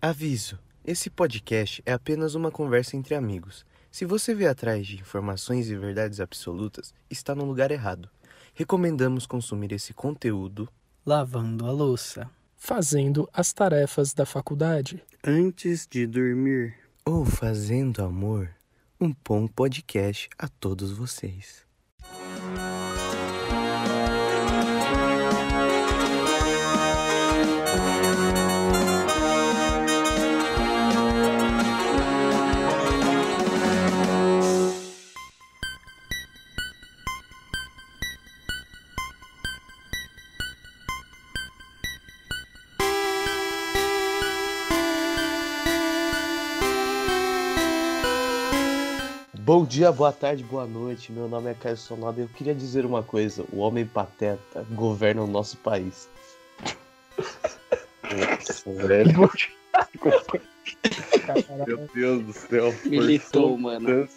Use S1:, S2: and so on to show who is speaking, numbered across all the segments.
S1: Aviso: esse podcast é apenas uma conversa entre amigos. Se você vê atrás de informações e verdades absolutas, está no lugar errado. Recomendamos consumir esse conteúdo
S2: lavando a louça,
S3: fazendo as tarefas da faculdade,
S4: antes de dormir
S1: ou fazendo amor. Um bom podcast a todos vocês. Dia, boa tarde, boa noite. Meu nome é Caio Sonoda e eu queria dizer uma coisa: o homem pateta governa o nosso país.
S4: Nossa, velho. Meu Deus do céu.
S5: Militou, mano.
S4: Velho.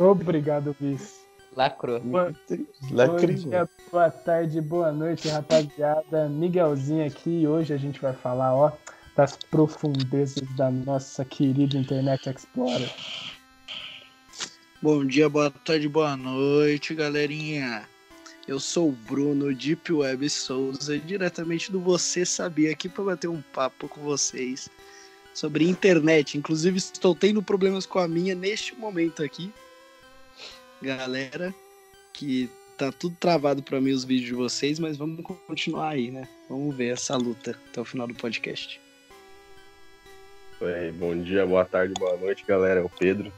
S3: Obrigado, Bis.
S5: Lacrou.
S3: Boa,
S1: Lacrimou.
S3: bom dia, boa tarde, boa noite, rapaziada. Miguelzinho aqui e hoje a gente vai falar, ó, das profundezas da nossa querida Internet Explorer.
S6: Bom dia, boa tarde, boa noite, galerinha. Eu sou o Bruno Deep Web Souza, diretamente do Você Sabia, aqui para bater um papo com vocês sobre internet. Inclusive, estou tendo problemas com a minha neste momento aqui. Galera, que tá tudo travado para mim os vídeos de vocês, mas vamos continuar aí, né? Vamos ver essa luta até o final do podcast.
S4: Oi, bom dia, boa tarde, boa noite, galera. É o Pedro.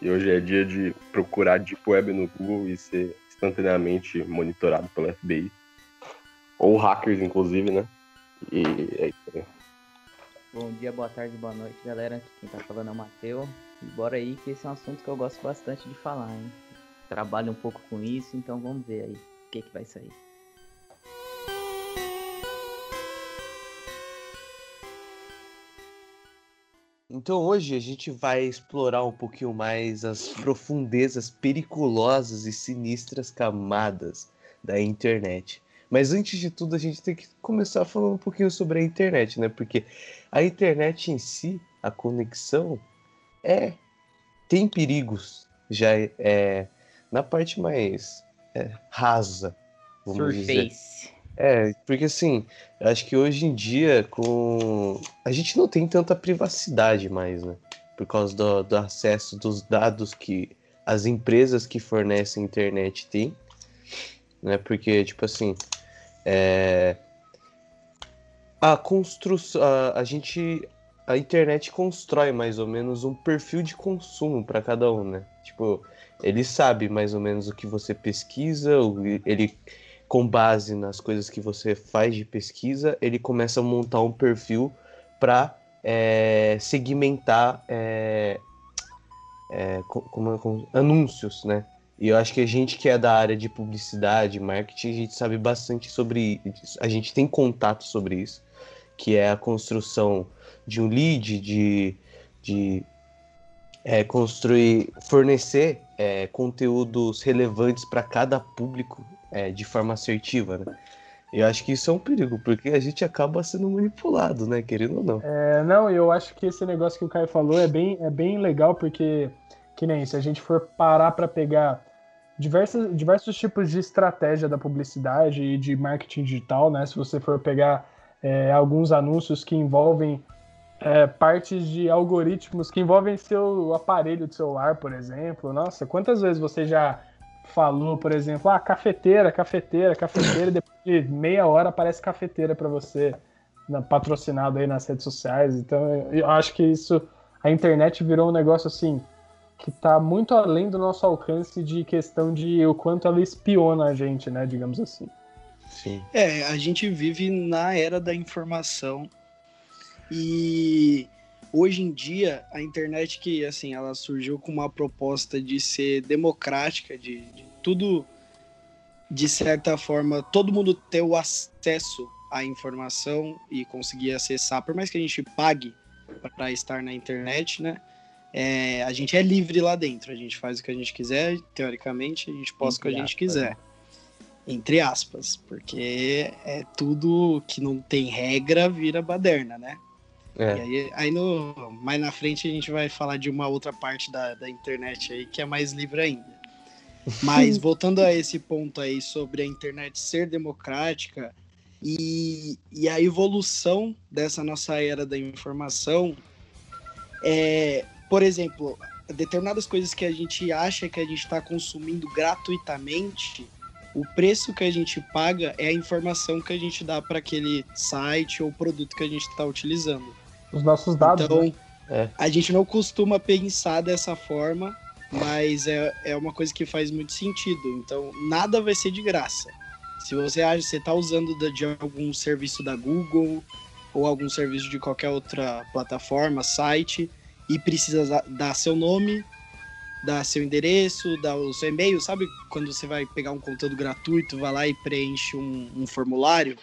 S4: E hoje é dia de procurar Deep Web no Google e ser instantaneamente monitorado pelo FBI. Ou hackers, inclusive, né? E é isso aí.
S5: Bom dia, boa tarde, boa noite, galera. Aqui quem tá falando é o Matheus. E bora aí, que esse é um assunto que eu gosto bastante de falar, hein? Trabalho um pouco com isso, então vamos ver aí o que, que vai sair.
S1: Então hoje a gente vai explorar um pouquinho mais as profundezas perigosas e sinistras camadas da internet. Mas antes de tudo, a gente tem que começar falando um pouquinho sobre a internet, né? Porque a internet em si, a conexão, é tem perigos. Já é na parte mais é, rasa, vamos dizer. É, porque assim, acho que hoje em dia, com. A gente não tem tanta privacidade mais, né? Por causa do, do acesso dos dados que as empresas que fornecem internet têm. Né? Porque, tipo assim. É... A construção. A, a gente. A internet constrói mais ou menos um perfil de consumo para cada um, né? Tipo, ele sabe mais ou menos o que você pesquisa, ele com base nas coisas que você faz de pesquisa, ele começa a montar um perfil para segmentar é, é, co- como- como- anúncios, né? E eu acho que a gente que é da área de publicidade, marketing, a gente sabe bastante sobre isso. A gente tem contato sobre isso, que é a construção de um lead, de, de é, construir, fornecer é, conteúdos relevantes para cada público é, de forma assertiva, né? Eu acho que isso é um perigo, porque a gente acaba sendo manipulado, né? Querendo ou não.
S3: É, não, eu acho que esse negócio que o Caio falou é bem, é bem legal, porque, que nem se a gente for parar para pegar diversos, diversos tipos de estratégia da publicidade e de marketing digital, né? Se você for pegar é, alguns anúncios que envolvem é, partes de algoritmos que envolvem seu aparelho de celular, por exemplo. Nossa, quantas vezes você já falou, por exemplo, ah, cafeteira, cafeteira, cafeteira, e depois de meia hora aparece cafeteira para você na- patrocinado aí nas redes sociais. Então, eu- eu acho que isso, a internet virou um negócio assim que tá muito além do nosso alcance de questão de o quanto ela espiona a gente, né, digamos assim.
S1: Sim.
S6: É, a gente vive na era da informação e hoje em dia a internet que assim ela surgiu com uma proposta de ser democrática, de, de tudo de certa forma todo mundo ter o acesso à informação e conseguir acessar, por mais que a gente pague para estar na internet, né? É, a gente é livre lá dentro, a gente faz o que a gente quiser, teoricamente a gente posta o que a gente quiser entre aspas, porque é tudo que não tem regra vira baderna, né?
S1: É.
S6: E aí, aí no, mais na frente a gente vai falar de uma outra parte da, da internet aí que é mais livre ainda. Mas voltando a esse ponto aí sobre a internet ser democrática e, e a evolução dessa nossa era da informação, é, por exemplo, determinadas coisas que a gente acha que a gente está consumindo gratuitamente, o preço que a gente paga é a informação que a gente dá para aquele site ou produto que a gente está utilizando.
S3: Os nossos dados.
S6: Então,
S3: né?
S1: É.
S6: a gente não costuma pensar dessa forma, mas é, é uma coisa que faz muito sentido. Então, nada vai ser de graça. Se você acha que você está usando de algum serviço da Google ou algum serviço de qualquer outra plataforma, site, e precisa da- dar seu nome, dar seu endereço, dar o seu e-mail, sabe quando você vai pegar um conteúdo gratuito, vai lá e preenche um, um formulário?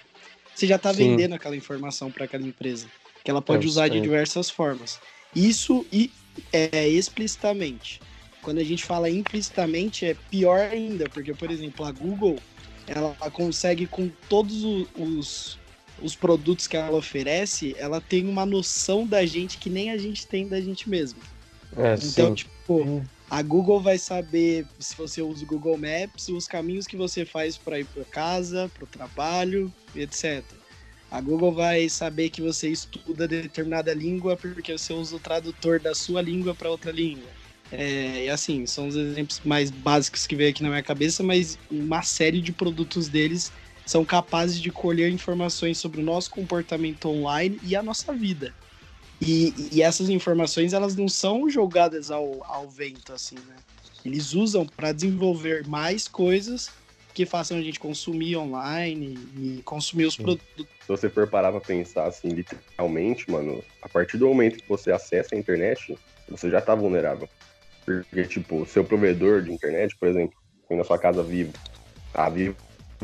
S6: Você já está vendendo aquela informação para aquela empresa, que ela pode
S1: Eu
S6: usar de diversas formas. Isso e é explicitamente. Quando a gente fala implicitamente é pior ainda, porque por exemplo a Google ela consegue com todos os, os produtos que ela oferece, ela tem uma noção da gente que nem a gente tem da gente mesmo.
S1: É,
S6: Então,
S1: sim.
S6: tipo, a Google vai saber se você usa o Google Maps, os caminhos que você faz para ir para casa, para o trabalho, etc. A Google vai saber que você estuda determinada língua porque você usa o tradutor da sua língua para outra língua. É, e assim, são os exemplos mais básicos que veio aqui na minha cabeça, mas uma série de produtos deles são capazes de colher informações sobre o nosso comportamento online e a nossa vida. E, e essas informações elas não são jogadas ao, ao vento assim, né? Eles usam para desenvolver mais coisas que façam a gente consumir online e consumir os
S1: Sim.
S6: produtos.
S4: Se você for parar pra pensar assim, literalmente, mano, a partir do momento que você acessa a internet, você já tá vulnerável. Porque, tipo, seu provedor de internet, por exemplo, põe na sua casa Vivo. A Vivo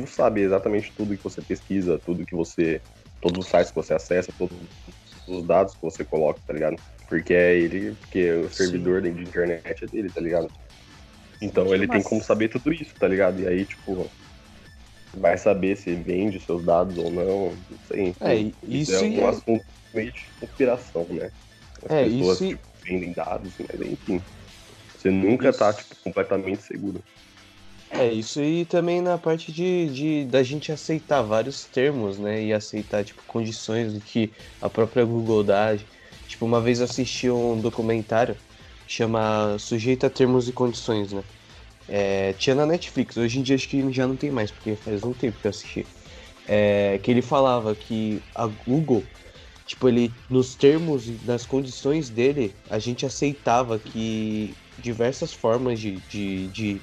S4: sabe exatamente tudo que você pesquisa, tudo que você. Todos os sites que você acessa, todos os dados que você coloca, tá ligado? Porque é ele, porque o servidor de internet é dele, tá ligado? Então ele tem
S5: Mas-
S4: como saber tudo isso, tá ligado? E aí, tipo, vai saber se vende seus dados ou não, não sei.
S1: É, e- isso
S4: é um
S1: é-
S4: assunto meio de conspiração, né? As
S1: É,
S4: pessoas
S1: isso-
S4: tipo, vendem dados, mas enfim. Você nunca
S1: Isso.
S4: tá, tipo, completamente seguro.
S1: É, isso aí também na parte de, de da gente aceitar vários termos, né? E aceitar, tipo, condições do que a própria Google dá. Tipo, uma vez assisti um documentário que chama Sujeito a Termos e Condições, né? É, tinha na Netflix, hoje em dia acho que já não tem mais, porque faz um tempo que eu assisti. É, que ele falava que a Google, tipo, ele, nos termos e nas condições dele, a gente aceitava que diversas formas de, de, de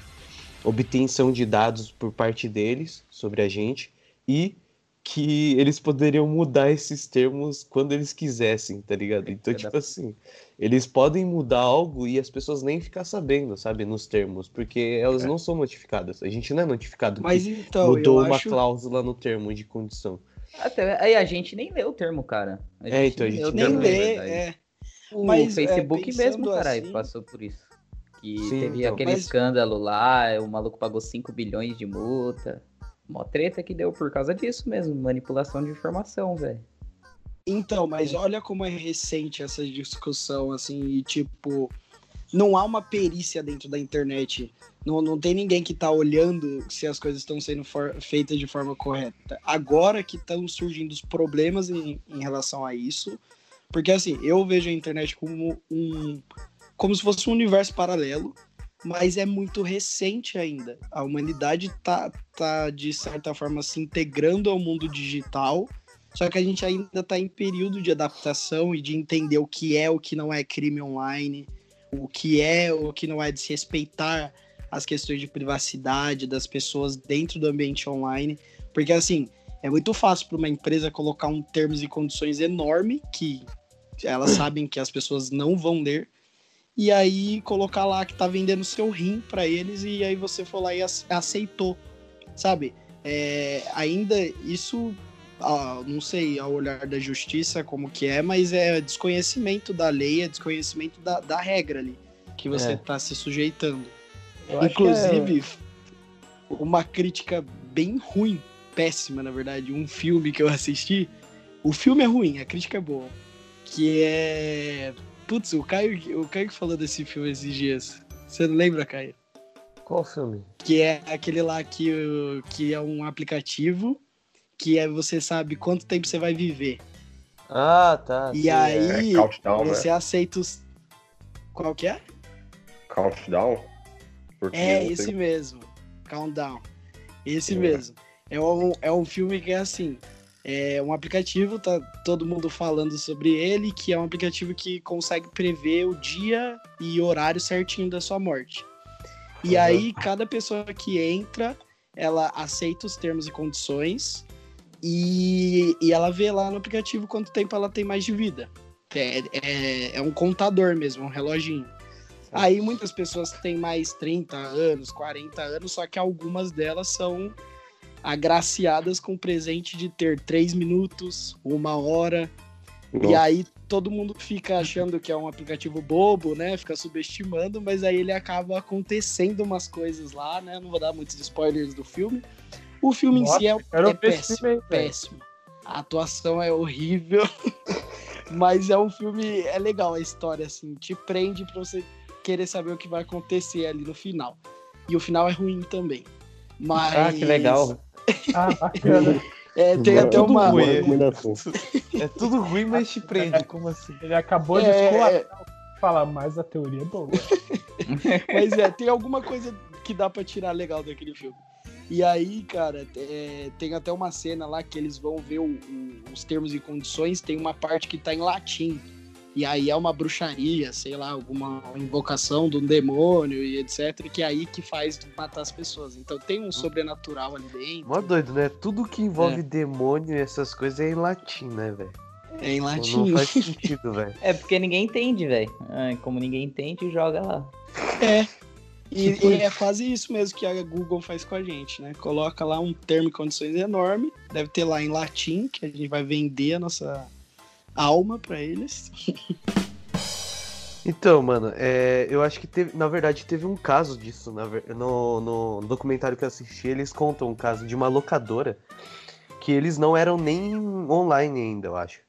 S1: obtenção de dados por parte deles sobre a gente e que eles poderiam mudar esses termos quando eles quisessem, tá ligado? Então,
S5: É da-
S1: tipo assim, eles podem mudar algo e as pessoas nem ficam sabendo, sabe, nos termos, porque elas
S4: É.
S1: não são notificadas. A gente não é notificado
S6: Mas
S1: que
S6: então,
S1: mudou uma
S6: acho.
S1: cláusula no termo de condição.
S5: Até, aí a gente nem lê o termo, cara. A
S1: É, então, a gente
S5: o
S6: Nem lê,
S5: verdade.
S6: é.
S5: O
S6: Mas, é,
S5: Facebook
S6: pensando
S5: mesmo, caralho,
S6: assim-
S5: passou por isso. Que
S1: Sim,
S5: teve
S1: então.
S5: aquele
S6: Mas-
S5: escândalo lá, o maluco pagou 5 bilhões de multa. Mó treta que deu por causa disso mesmo, manipulação de informação, velho.
S6: Então, mas olha como é recente essa discussão, assim, e tipo, não há uma perícia dentro da internet. Não, não tem ninguém que tá olhando se as coisas estão sendo for- feitas de forma correta. Agora que estão surgindo os problemas em, em relação a isso. Porque assim, eu vejo a internet como um. como se fosse um universo paralelo, mas é muito recente ainda. A humanidade tá, tá de certa forma, se integrando ao mundo digital. Só que a gente ainda está em período de adaptação e de entender o que é, o que não é crime online, o que é, o que não é de se respeitar as questões de privacidade das pessoas dentro do ambiente online. Porque, assim, é muito fácil para uma empresa colocar um termos e condições enorme que elas sabem que as pessoas não vão ler. E aí colocar lá que tá vendendo seu rim para eles e aí você foi lá e ace- aceitou, sabe? É, ainda isso ah, não sei ao olhar da justiça como que é, mas é desconhecimento da lei, é desconhecimento da, da regra ali que você
S1: É.
S6: está se sujeitando.
S1: Eu que é-
S6: Inclusive, uma crítica bem ruim, péssima na verdade, um filme que eu assisti. O filme é ruim, a crítica é boa. que é. Putz, o Caio, o Caio que falou desse filme esses dias. Você não lembra, Caio?
S1: Qual filme?
S6: Que é aquele lá que, que é um aplicativo que é você sabe quanto tempo você vai viver.
S1: Ah, tá.
S6: E
S1: sim,
S6: aí
S4: É Countdown, né?
S6: você aceita os. Qual que é?
S4: Countdown? Porque
S6: É, esse
S4: tenho-
S6: mesmo. Countdown. Esse
S4: É.
S6: mesmo. É um, é um filme que é assim. É um aplicativo, tá todo mundo falando sobre ele, que é um aplicativo que consegue prever o dia e horário certinho da sua morte. E
S1: Uhum.
S6: aí, cada pessoa que entra, ela aceita os termos e condições e, e ela vê lá no aplicativo quanto tempo ela tem mais de vida. É, é, é um contador mesmo, um reloginho. Aí muitas pessoas têm mais 30 anos, 40 anos, só que algumas delas são agraciadas com o presente de ter 3 minutos, uma hora. E
S4: Nossa.
S6: aí todo mundo fica achando que é um aplicativo bobo, né? Fica subestimando, mas aí ele acaba acontecendo umas coisas lá, né? Não vou dar muitos spoilers do filme. O filme
S3: Nossa,
S6: em si é, é péssimo,
S3: aí,
S6: péssimo. A atuação é horrível, mas é um filme, é legal a história, assim, te prende pra você querer saber o que vai acontecer ali no final. E o final é ruim também. Mas...
S5: Ah, que legal.
S3: Ah, bacana.
S6: É, tem
S4: Não,
S6: até
S1: tudo
S6: uma...
S1: ruim.
S4: Boa recomendação.
S1: É tudo ruim, mas te prende. Como assim?
S3: Ele acabou de
S6: É,
S3: esculachar. Falar, mas a teoria é boa.
S6: Mas é, tem alguma coisa que dá pra tirar legal daquele filme. E aí, cara, é, tem até uma cena lá que eles vão ver o- o- os termos e condições, tem uma parte que tá em latim. E aí é uma bruxaria, sei lá, alguma invocação de um demônio e etc. Que é aí que faz matar as pessoas. Então tem um sobrenatural ali dentro.
S1: Mó doido, né? Tudo que envolve demônio e essas coisas é em latim, né, velho?
S6: É em
S1: Não
S6: latim.
S1: faz sentido, velho.
S5: É porque ninguém entende, velho. Ah, Como ninguém entende, joga lá.
S6: É. E, e é quase isso mesmo que a Google faz com a gente, né? Coloca lá um termo e condições enorme, deve ter lá em latim, que a gente vai vender a nossa alma pra eles.
S1: Então, mano, é, eu acho que teve, na verdade, teve um caso disso. na no, no documentário que eu assisti, eles contam um caso de uma locadora que eles não eram nem online ainda, eu acho.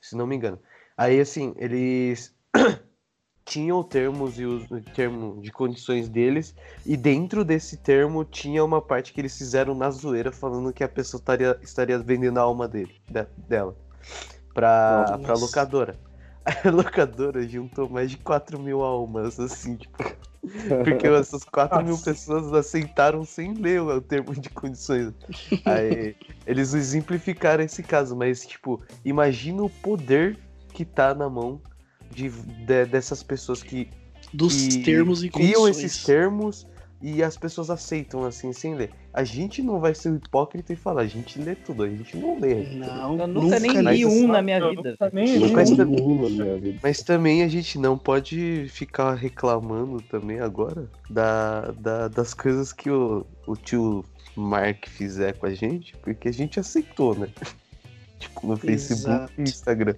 S1: Se não me engano. Aí, assim, eles tinham termos e o termo de condições deles, e dentro desse termo tinha uma parte que eles fizeram na zoeira, falando que a pessoa estaria, estaria vendendo a alma dele, de- dela, pra,
S6: Nossa.
S1: pra locadora. A locadora juntou mais de 4 mil almas, assim, tipo. Porque essas 4 mil pessoas aceitaram sem ler o termo de condições. Aí eles exemplificaram esse caso, mas, tipo, imagina o poder que tá na mão de, de- dessas pessoas que,
S6: Dos
S1: que
S6: termos e
S1: criam
S6: condições.
S1: esses termos e as pessoas aceitam assim sem ler. A gente não vai ser hipócrita e falar, a gente lê tudo, a gente não lê.
S6: Não,
S5: Eu nunca nem li
S1: mas
S5: um
S1: assim,
S5: na minha vida.
S3: nunca nem
S4: Nunca
S3: vi
S1: Mas
S3: um.
S1: também-
S4: na minha vida.
S1: Mas também a gente não pode ficar reclamando também agora da, da- das coisas que o, o tio Mark fizer com a gente, porque a gente aceitou, né? Tipo, no Facebook
S6: Exato.
S1: e Instagram.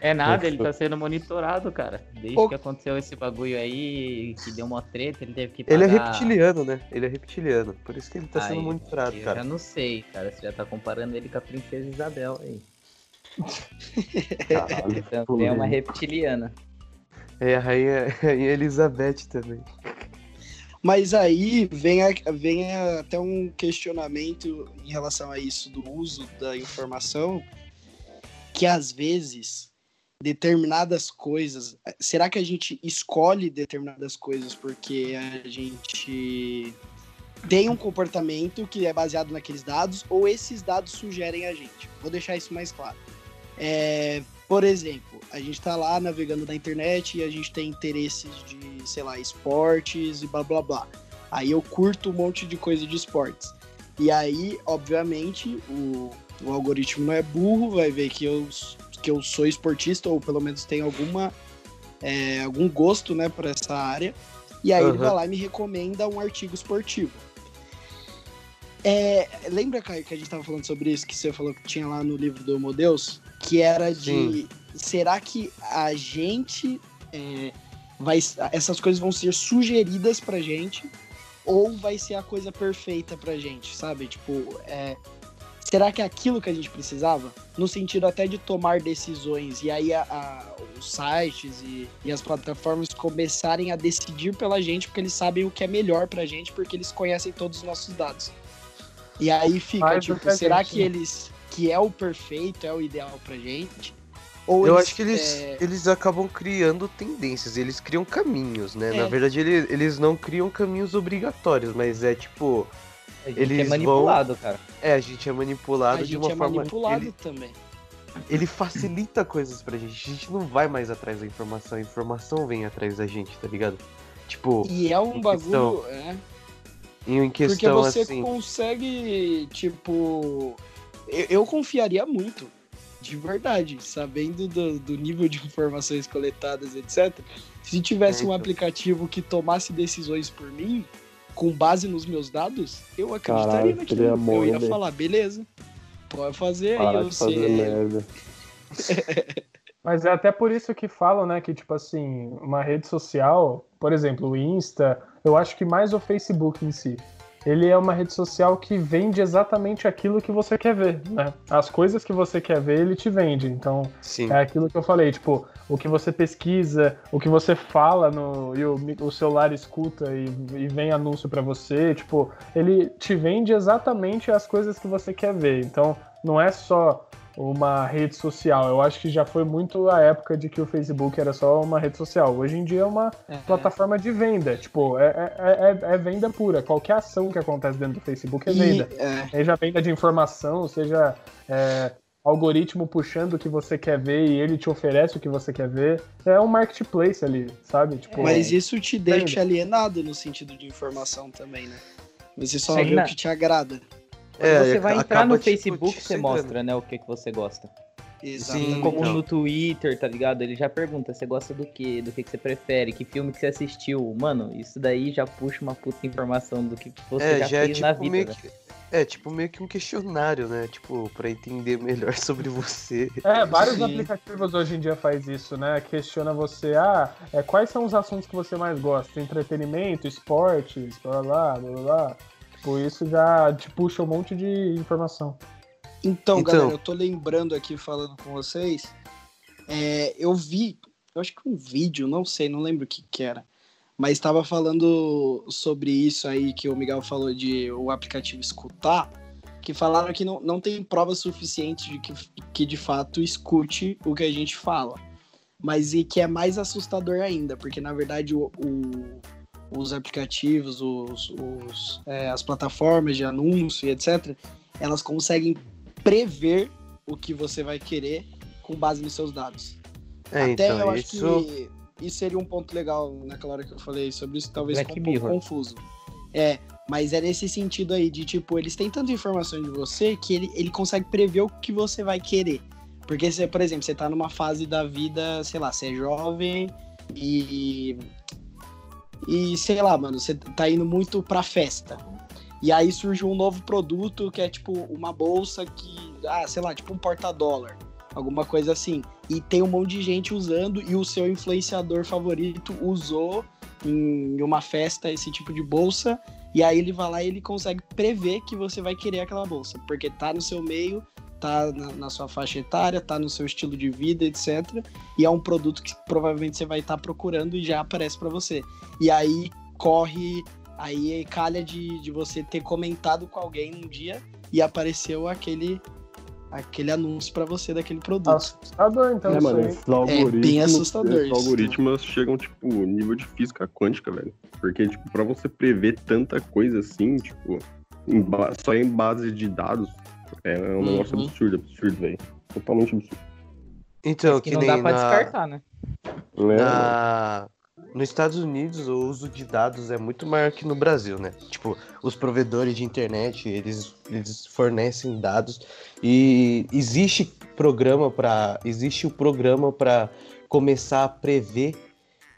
S5: É nada, ele tá sendo monitorado, cara. Desde
S6: Ô.
S5: que aconteceu esse bagulho aí, que deu uma treta, ele teve que pagar...
S1: Ele é reptiliano, né? Ele é reptiliano. Por isso que ele tá sendo monitorado,
S5: Eu
S1: cara.
S5: já não sei, cara. Você já tá comparando ele com a princesa Isabel aí.
S4: Caralho.
S5: Também é uma reptiliana.
S1: É a rainha, rainha Elizabeth também.
S6: Mas aí vem, a- vem a- até um questionamento em relação a isso do uso da informação, que às vezes determinadas coisas. Será que a gente escolhe determinadas coisas porque a gente tem um comportamento que é baseado naqueles dados ou esses dados sugerem a gente? Vou deixar isso mais claro. É, por exemplo, a gente tá lá navegando na internet e a gente tem interesses de, sei lá, esportes e blá blá blá. Aí eu curto um monte de coisa de esportes. E aí, obviamente, o, o algoritmo não é burro, vai ver que eu, que eu sou esportista, ou pelo menos tenho alguma, é, algum gosto né, por essa área. E aí ele
S1: Aham.
S6: vai lá e me recomenda um artigo esportivo. É, lembra, Caio, que a gente tava falando sobre isso, que você falou que tinha lá no livro do Homo Deus? Que era de.
S1: Sim.
S6: Será que a gente. é, vai, essas coisas vão ser sugeridas pra gente? Ou vai ser a coisa perfeita pra gente, sabe? Tipo, é, será que é aquilo que a gente precisava? No sentido até de tomar decisões. E aí a- a- os sites e, e as plataformas começarem a decidir pela gente, porque eles sabem o que é melhor pra gente, porque eles conhecem todos os nossos dados. E aí fica, tipo, será
S3: gente,
S6: que
S3: né?
S6: eles. que é o perfeito, é o ideal pra gente? Ou
S1: Eu
S6: eles,
S1: acho que eles,
S6: é,
S1: eles acabam criando tendências, eles criam caminhos, né?
S6: É.
S1: Na verdade, ele- eles não criam caminhos obrigatórios, mas é tipo.
S5: A gente
S1: Eles
S5: é manipulado, cara.
S1: É, a gente é manipulado
S6: a
S1: de
S6: gente
S1: uma
S6: é
S1: forma.
S6: manipulado
S1: Ele,
S6: também.
S1: ele facilita coisas pra gente. A gente não vai mais atrás da informação, a informação vem atrás da gente, tá ligado? Tipo,
S6: E é um
S1: em
S6: bagulho. É,
S1: em
S6: Porque
S1: questão
S6: você
S1: assim.
S6: consegue, tipo. Eu, eu confiaria muito, de verdade, sabendo do, do nível de informações coletadas, etc. Se tivesse um
S1: Então.
S6: aplicativo que tomasse decisões por mim, com base nos meus dados, eu acreditaria
S4: Caralho,
S6: naquilo. eu ia falar, beleza, pode fazer aí,
S4: Parar
S6: eu
S4: de fazer
S6: sei.
S4: merda.
S3: Mas é até por isso que falam, né, que tipo assim, uma rede social, por exemplo, o Insta, eu acho que mais o Facebook em si, ele é uma rede social que vende exatamente aquilo que você quer ver, né? As coisas que você quer ver, ele te vende. Então,
S1: Sim.
S3: é aquilo que eu falei, tipo, o que você pesquisa, o que você fala no e o, o celular escuta e, e vem anúncio pra você, tipo, ele te vende exatamente as coisas que você quer ver. Então, não é só uma rede social. Eu acho que já foi muito a época de que o Facebook era só uma rede social. Hoje em dia é uma
S6: É.
S3: plataforma de venda. Tipo, é, é, é, é venda pura. Qualquer ação que acontece dentro do Facebook é
S6: E,
S3: venda.
S6: é,
S3: Seja venda de informação, seja é, algoritmo puxando o que você quer ver e ele te oferece o que você quer ver. É um marketplace ali, sabe? Tipo,
S6: mas isso te deixa
S3: Venda.
S6: alienado no sentido de informação também, né? Você só
S5: Sim,
S6: vê
S5: né?
S6: o que te agrada.
S1: É,
S5: você vai entrar no Facebook, você mostra, né, o que, que você gosta.
S6: Exatamente.
S1: Sim,
S5: Como
S1: então.
S5: no Twitter, tá ligado? Ele já pergunta, você gosta do quê? Do que, que você prefere? Que filme que você assistiu? Mano, isso daí já puxa uma puta informação do que você
S1: É,
S5: já,
S1: já é
S5: fez na
S1: tipo
S5: vida.
S1: meio
S5: né?
S1: que. É, tipo meio que um questionário, né? Tipo, pra entender melhor sobre você.
S3: É, vários
S6: Sim.
S3: aplicativos hoje em dia faz isso, né? Questiona você, ah, é, quais são os assuntos que você mais gosta? Entretenimento, esportes, blá blá blá blá. Tipo, isso já te puxa um monte de informação.
S6: Então,
S1: Então.
S6: galera, eu tô lembrando aqui, falando com vocês, é, eu vi, eu acho que um vídeo, não sei, não lembro o que que era, mas estava falando sobre isso aí que o Miguel falou de o aplicativo escutar, que falaram que não, não tem provas suficientes de que, que de fato escute o que a gente fala. Mas e que é mais assustador ainda, porque na verdade o, o- os aplicativos, os, os, é, as plataformas de anúncio e etc., elas conseguem prever o que você vai querer com base nos seus dados.
S1: É,
S6: Até
S1: então,
S6: eu acho
S1: isso.
S6: que isso seria um ponto legal naquela hora que eu falei sobre isso, talvez
S5: Black
S6: ficou um pouco confuso. É, mas é nesse sentido aí, de tipo, eles têm tanta informação de você que ele, ele consegue prever o que você vai querer. Porque, você, por exemplo, você tá numa fase da vida, sei lá, você é jovem e. E sei lá, mano, você tá indo muito pra festa. E aí surge um novo produto que é tipo uma bolsa que, ah, sei lá, tipo um porta-dólar, alguma coisa assim. E tem um monte de gente usando e o seu influenciador favorito usou em uma festa esse tipo de bolsa. E aí ele vai lá e ele consegue prever que você vai querer aquela bolsa, porque tá no seu meio, tá na, na sua faixa etária, tá no seu estilo de vida, etc. E é um produto que provavelmente você vai estar procurando e já aparece para você. E aí corre Aí calha de, de você ter comentado com alguém um dia e apareceu aquele aquele anúncio pra você daquele produto.
S3: Assustador, então,
S4: é,
S3: isso
S4: mano, algoritmos,
S6: bem assustador isso.
S4: algoritmos chegam, tipo, nível de física quântica, velho. Porque, tipo, pra você prever tanta coisa assim, tipo, em só em base de dados, é um negócio
S6: Uhum.
S4: absurdo, absurdo, velho. Totalmente absurdo.
S1: Então,
S5: Que
S1: que,
S5: não
S1: nem
S5: dá pra
S1: na,
S5: descartar, né?
S4: Né?
S1: na- Nos Estados Unidos, o uso de dados é muito maior que no Brasil, né? Tipo, os provedores de internet, eles, eles fornecem dados e existe programa para existe o programa para começar a prever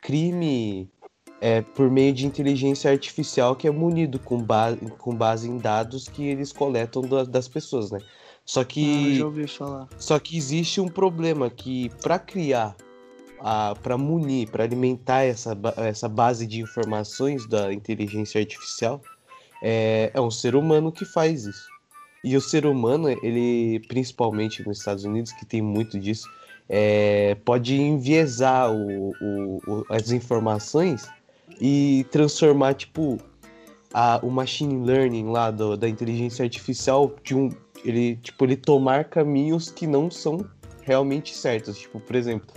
S1: crime é, por meio de inteligência artificial que é munido com, ba com base em dados que eles coletam da- das pessoas, né? Só
S6: Ah,
S1: que
S6: já ouvi falar.
S1: só que existe um problema que para criar, para munir, para alimentar essa, essa base de informações da inteligência artificial, é, é um ser humano que faz isso. e o ser humano, ele, principalmente nos Estados Unidos, que tem muito disso, é, pode enviesar o, o, o, as informações e transformar, tipo, a, o machine learning lá do, da inteligência artificial de um. Ele, tipo, ele tomar caminhos que não são realmente certos. Tipo, por exemplo,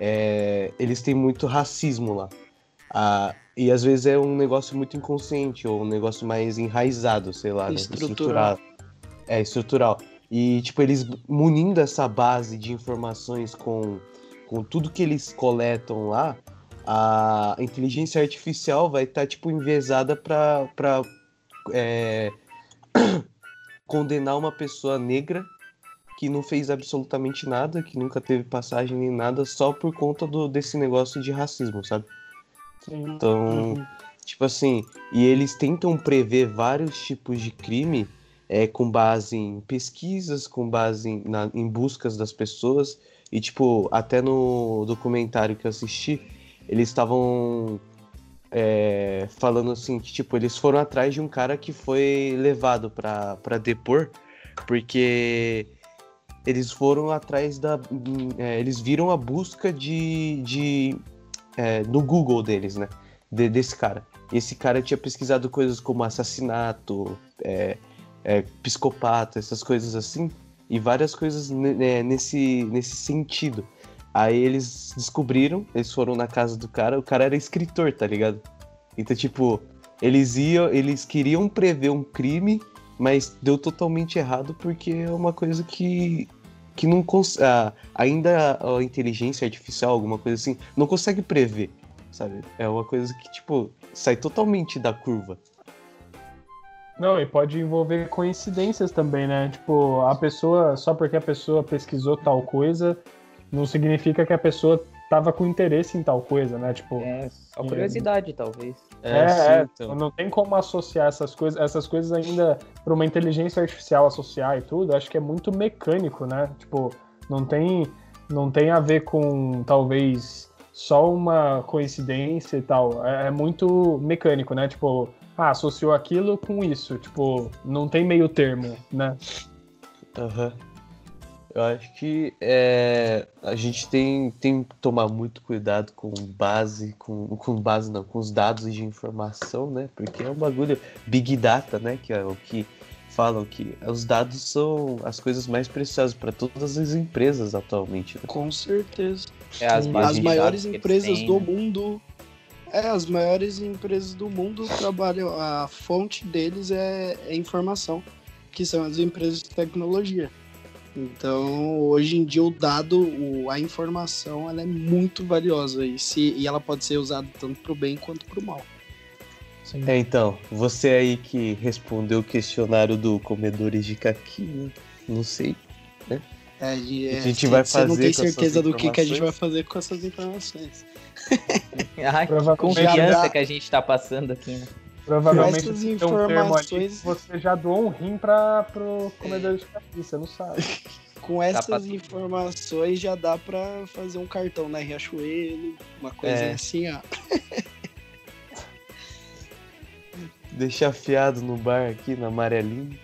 S1: é, eles têm muito racismo lá. Ah, e às vezes é um negócio muito inconsciente, ou um negócio mais enraizado, sei lá, né?
S6: Estrutural.
S1: É, estrutural. E, tipo, eles munindo essa base de informações com, com tudo que eles coletam lá, a inteligência artificial vai estar, tá, tipo, enviesada para é, condenar uma pessoa negra que não fez absolutamente nada, que nunca teve passagem nem nada, só por conta do, desse negócio de racismo, sabe?
S3: Sim.
S1: Então,
S3: Uhum.
S1: tipo assim, e eles tentam prever vários tipos de crime é, com base em pesquisas, com base em, na- em buscas das pessoas. E, tipo, até no documentário que eu assisti, eles estavam é, falando assim que, tipo, eles foram atrás de um cara que foi levado pra depor, porque eles foram atrás da. é, eles viram a busca de. de é, no Google deles, né? de- desse cara. E esse cara tinha pesquisado coisas como assassinato, é, é, psicopata, essas coisas assim, e várias coisas né, nesse, nesse sentido. Aí eles descobriram, eles foram na casa do cara, o cara era escritor, tá ligado? Então, tipo, eles iam, eles queriam prever um crime, mas deu totalmente errado porque é uma coisa que que não cons ah, ainda a inteligência artificial, alguma coisa assim, não consegue prever, sabe? É uma coisa que tipo sai totalmente da curva.
S3: Não, e pode envolver coincidências também, né? Tipo, a pessoa, só porque a pessoa pesquisou tal coisa, não significa que a pessoa tava com interesse em tal coisa, né? Tipo,
S5: É, só
S3: É.
S5: curiosidade, talvez.
S3: É,
S1: sim,
S3: é,
S1: então.
S3: não tem como associar essas coisas, essas coisas ainda para uma inteligência artificial associar e tudo, acho que é muito mecânico, né? Tipo, não tem, não tem a ver com talvez só uma coincidência e tal. É, é muito mecânico, né? Tipo, ah, associou aquilo com isso. Tipo, não tem meio termo, né?
S1: Aham. Eu acho que é, a gente tem, tem que tomar muito cuidado com base, com, com base não, com os dados de informação, né? Porque é um bagulho big data, né? Que é o que falam que os dados são as coisas mais preciosas para todas as empresas atualmente. Né?
S6: Com certeza.
S5: É as,
S6: As maiores empresas do
S5: né?
S6: mundo. É, as maiores empresas do mundo trabalham. A fonte deles é, é informação, que são as empresas de tecnologia. Então, hoje em dia, o dado, o- a informação, ela é muito valiosa e, se, e ela pode ser usada tanto para o bem quanto para o mal.
S3: Sim.
S1: É, então, você aí que respondeu o questionário do Comedores de Caqui, né? Não sei.
S6: É, de-
S1: A
S6: é,
S1: gente
S6: você-
S1: vai
S6: você não
S1: fazer
S6: tem certeza do que, que a gente vai fazer com essas informações.
S5: Ai, que confiança
S6: já-
S5: que a gente tá passando aqui, né?
S3: Provavelmente
S6: Essas
S3: tem um termo ali você já doou um rim para pro comedor de caqui, você não sabe.
S6: Com essas
S5: pra-
S6: informações já dá pra fazer um cartão na Riachuelo, uma coisa
S1: É.
S6: assim, ó.
S1: Deixar afiado no bar aqui, na amarelinha.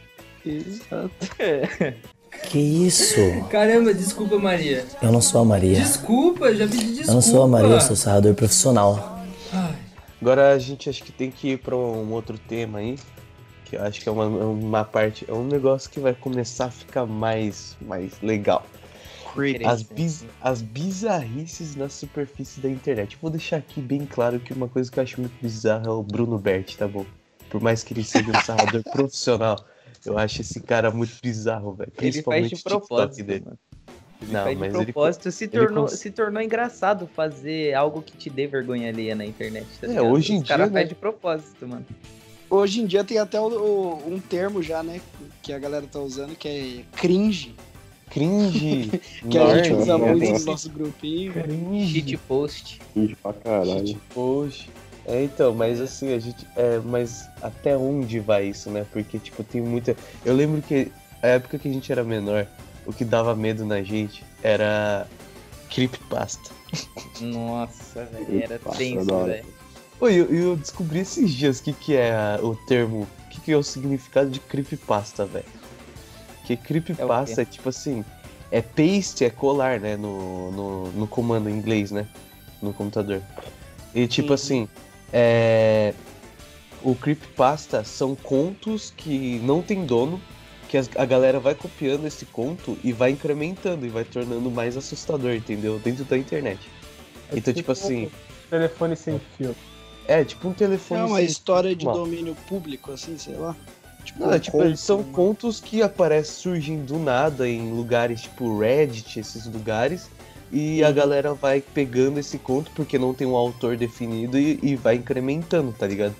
S6: Exato.
S7: Que isso?
S8: Caramba, desculpa, Maria.
S7: Eu não sou a Maria.
S8: Desculpa, já pedi desculpa.
S7: Eu não sou a Maria, eu sou sarrador profissional.
S8: Ai,
S1: Agora a gente acho que tem que ir pra um outro tema aí. Que eu acho que é uma, uma parte. É um negócio que vai começar a ficar mais, mais legal. As, biz, as bizarrices na superfície da internet. Vou deixar aqui bem claro que uma coisa que eu acho muito bizarra é o Bruno Berti, tá bom? Por mais que ele seja um sarrador profissional, eu acho esse cara muito bizarro, velho.
S5: Ele faz
S1: Principalmente
S5: de
S1: o TikTok
S5: propósito,
S1: dele.
S5: mano.
S1: Não,
S5: faz
S1: mas
S5: de
S1: ele.
S5: propósito, se,
S1: ele
S5: tornou,
S1: cons-
S5: se tornou engraçado fazer algo que te dê vergonha alheia na internet, tá
S1: É,
S5: ligado?
S1: hoje em
S5: Os caras
S1: dia, né?
S5: fazem de propósito, mano.
S6: Hoje em dia tem até o- o- um termo já, né, que a galera tá usando, que é cringe,
S1: Cringe.
S6: que a gente usa
S1: né?
S6: muito no nosso grupinho.
S5: Shit post.
S4: Gente pra caralho.
S1: Gente, poxa. É, então, mas assim, a gente. É, mas até onde vai isso, né? Porque, tipo, tem muita. Eu lembro que a época que a gente era menor, o que dava medo na gente era creepypasta.
S5: Nossa, velho, era tenso, velho.
S1: Oi, eu, eu descobri esses dias o que, que é a- o termo. O que, que é o significado de creepypasta, velho. Que creepypasta é, tipo assim, é paste, é colar, né, no, no, no comando em inglês, né, no computador. E tipo
S6: Uhum.
S1: assim, é... o creepypasta são contos que não tem dono, que a galera vai copiando esse conto e vai incrementando e vai tornando mais assustador, entendeu? Dentro da internet.
S3: É
S1: Então, tipo assim,
S3: Telefone sem fio.
S1: é tipo um telefone.
S6: É uma
S1: sem-
S6: história de
S1: normal.
S6: domínio público, assim, sei lá. Tipo,
S1: Não,
S6: um
S1: é, tipo,
S6: conto,
S1: são contos que aparecem surgindo do nada em lugares tipo Reddit, esses lugares, e a
S6: Uhum.
S1: galera vai pegando esse conto porque não tem um autor definido e, e vai incrementando, tá ligado?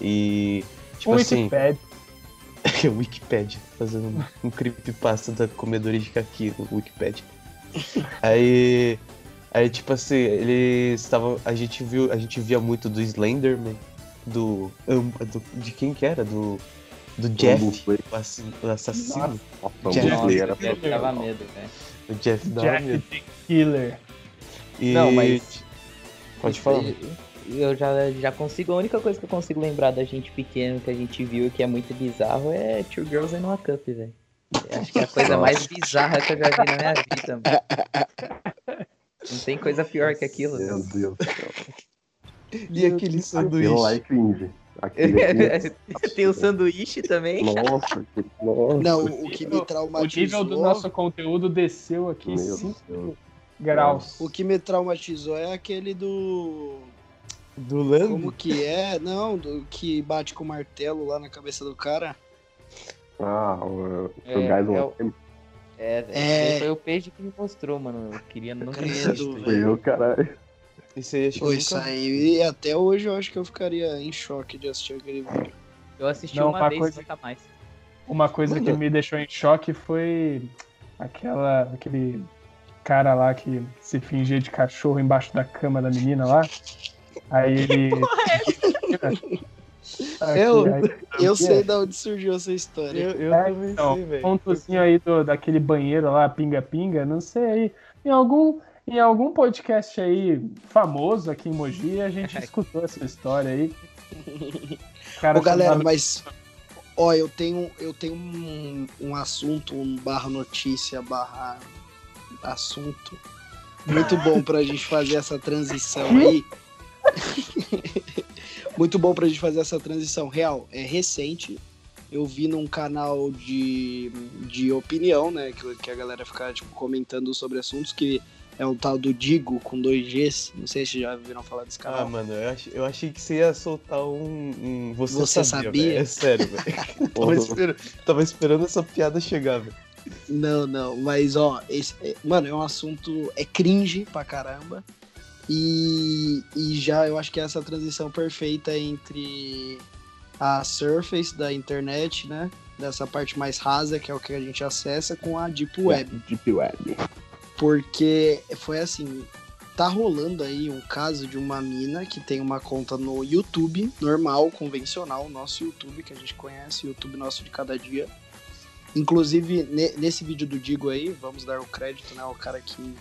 S1: E tipo
S3: Um
S1: assim,
S3: Wikipedia.
S1: é o Wikipedia, fazendo um, um creepypasta da comedores de caqui no Wikipedia. Aí, aí tipo assim, eles estavam, a gente viu, a gente via muito do Slenderman, do, do de quem que era, do do Jeff, o assi- o assassino,
S4: Nossa,
S1: Jeff-
S4: o Bumbleplay era
S5: Nossa, eu dava medo, velho.
S1: o Jeff da
S3: Jack the Killer.
S1: E...
S5: Não, mas-
S1: Pode falar.
S5: Eu, já, já consigo, a única coisa que eu consigo lembrar da gente pequeno que a gente viu que é muito bizarro é Two Girls and One Cup, velho. Acho que é a coisa mais bizarra que eu já vi na minha vida, mano. Não tem coisa pior que aquilo.
S4: Meu. Deus do céu.
S1: E aquele sanduíche.
S4: Aquilo lá é cringe. É
S5: tem o sanduíche também.
S4: Nossa, que... Nossa.
S6: Não, o que me
S3: O
S6: traumatizou.
S3: nível do nosso conteúdo desceu aqui
S4: Meu
S3: 5
S4: Deus.
S3: graus.
S6: O que me traumatizou é aquele do.
S1: Do Lambo?
S6: Como que é? Não, do que bate com o martelo lá na cabeça do cara.
S4: Ah, o,
S5: É,
S4: o Guys
S5: é o-. É.
S6: É.
S5: Foi o peixe que me mostrou, mano. Eu queria nunca ter
S6: Credo.
S4: Foi eu, caralho.
S1: Esse aí acho
S6: isso
S1: nunca...
S6: aí, até hoje eu acho que eu ficaria em choque de assistir aquele vídeo.
S5: Eu assisti
S3: Não,
S5: uma
S3: uma
S5: vez,
S3: coisa-
S5: nunca mais.
S3: Uma coisa que me deixou em choque foi aquela, aquele cara lá que se fingia de cachorro embaixo da cama da menina lá. Aí ele.
S1: Eu-
S3: Aí,
S6: Eu sei de onde surgiu essa história.
S1: Eu, eu
S3: É,
S1: também
S3: então,
S1: sei, velho.
S3: pontozinho aí do, daquele banheiro lá, pinga-pinga, não sei aí. Em algum, em algum podcast aí famoso aqui em Mogi, a gente escutou essa história aí. O Cara
S6: Ô, galera,
S3: chamado-
S6: mas. Ó, eu tenho, eu tenho um, um assunto, um barra notícia, barra assunto. Muito bom pra gente fazer essa transição aí. Muito bom pra gente fazer essa transição. Real, é recente. Eu vi num canal de, de opinião, né? Que, que a galera fica tipo, comentando sobre assuntos, que é o tal do Digo com dois Gs. Não sei se já viram falar desse
S1: Ah,
S6: canal.
S1: mano, eu, ach- eu achei que você ia soltar um. um- Você,
S6: Você
S1: sabia?
S6: sabia?
S1: É sério, velho. tava, esperando, tava esperando essa piada chegar, velho.
S6: Não, não, mas ó, esse, é- mano, é um assunto. É cringe pra caramba. E, e já eu acho que é essa transição perfeita entre a surface da internet, né? Dessa parte mais rasa, que é o que a gente acessa, com a Deep Web.
S4: Deep Web.
S6: Porque foi assim. Tá rolando aí um caso de uma mina que tem uma conta no YouTube, normal, convencional, nosso YouTube, que a gente conhece, YouTube nosso de cada dia. Inclusive, ne- nesse vídeo do Digo aí, vamos dar o crédito, né, ao cara que,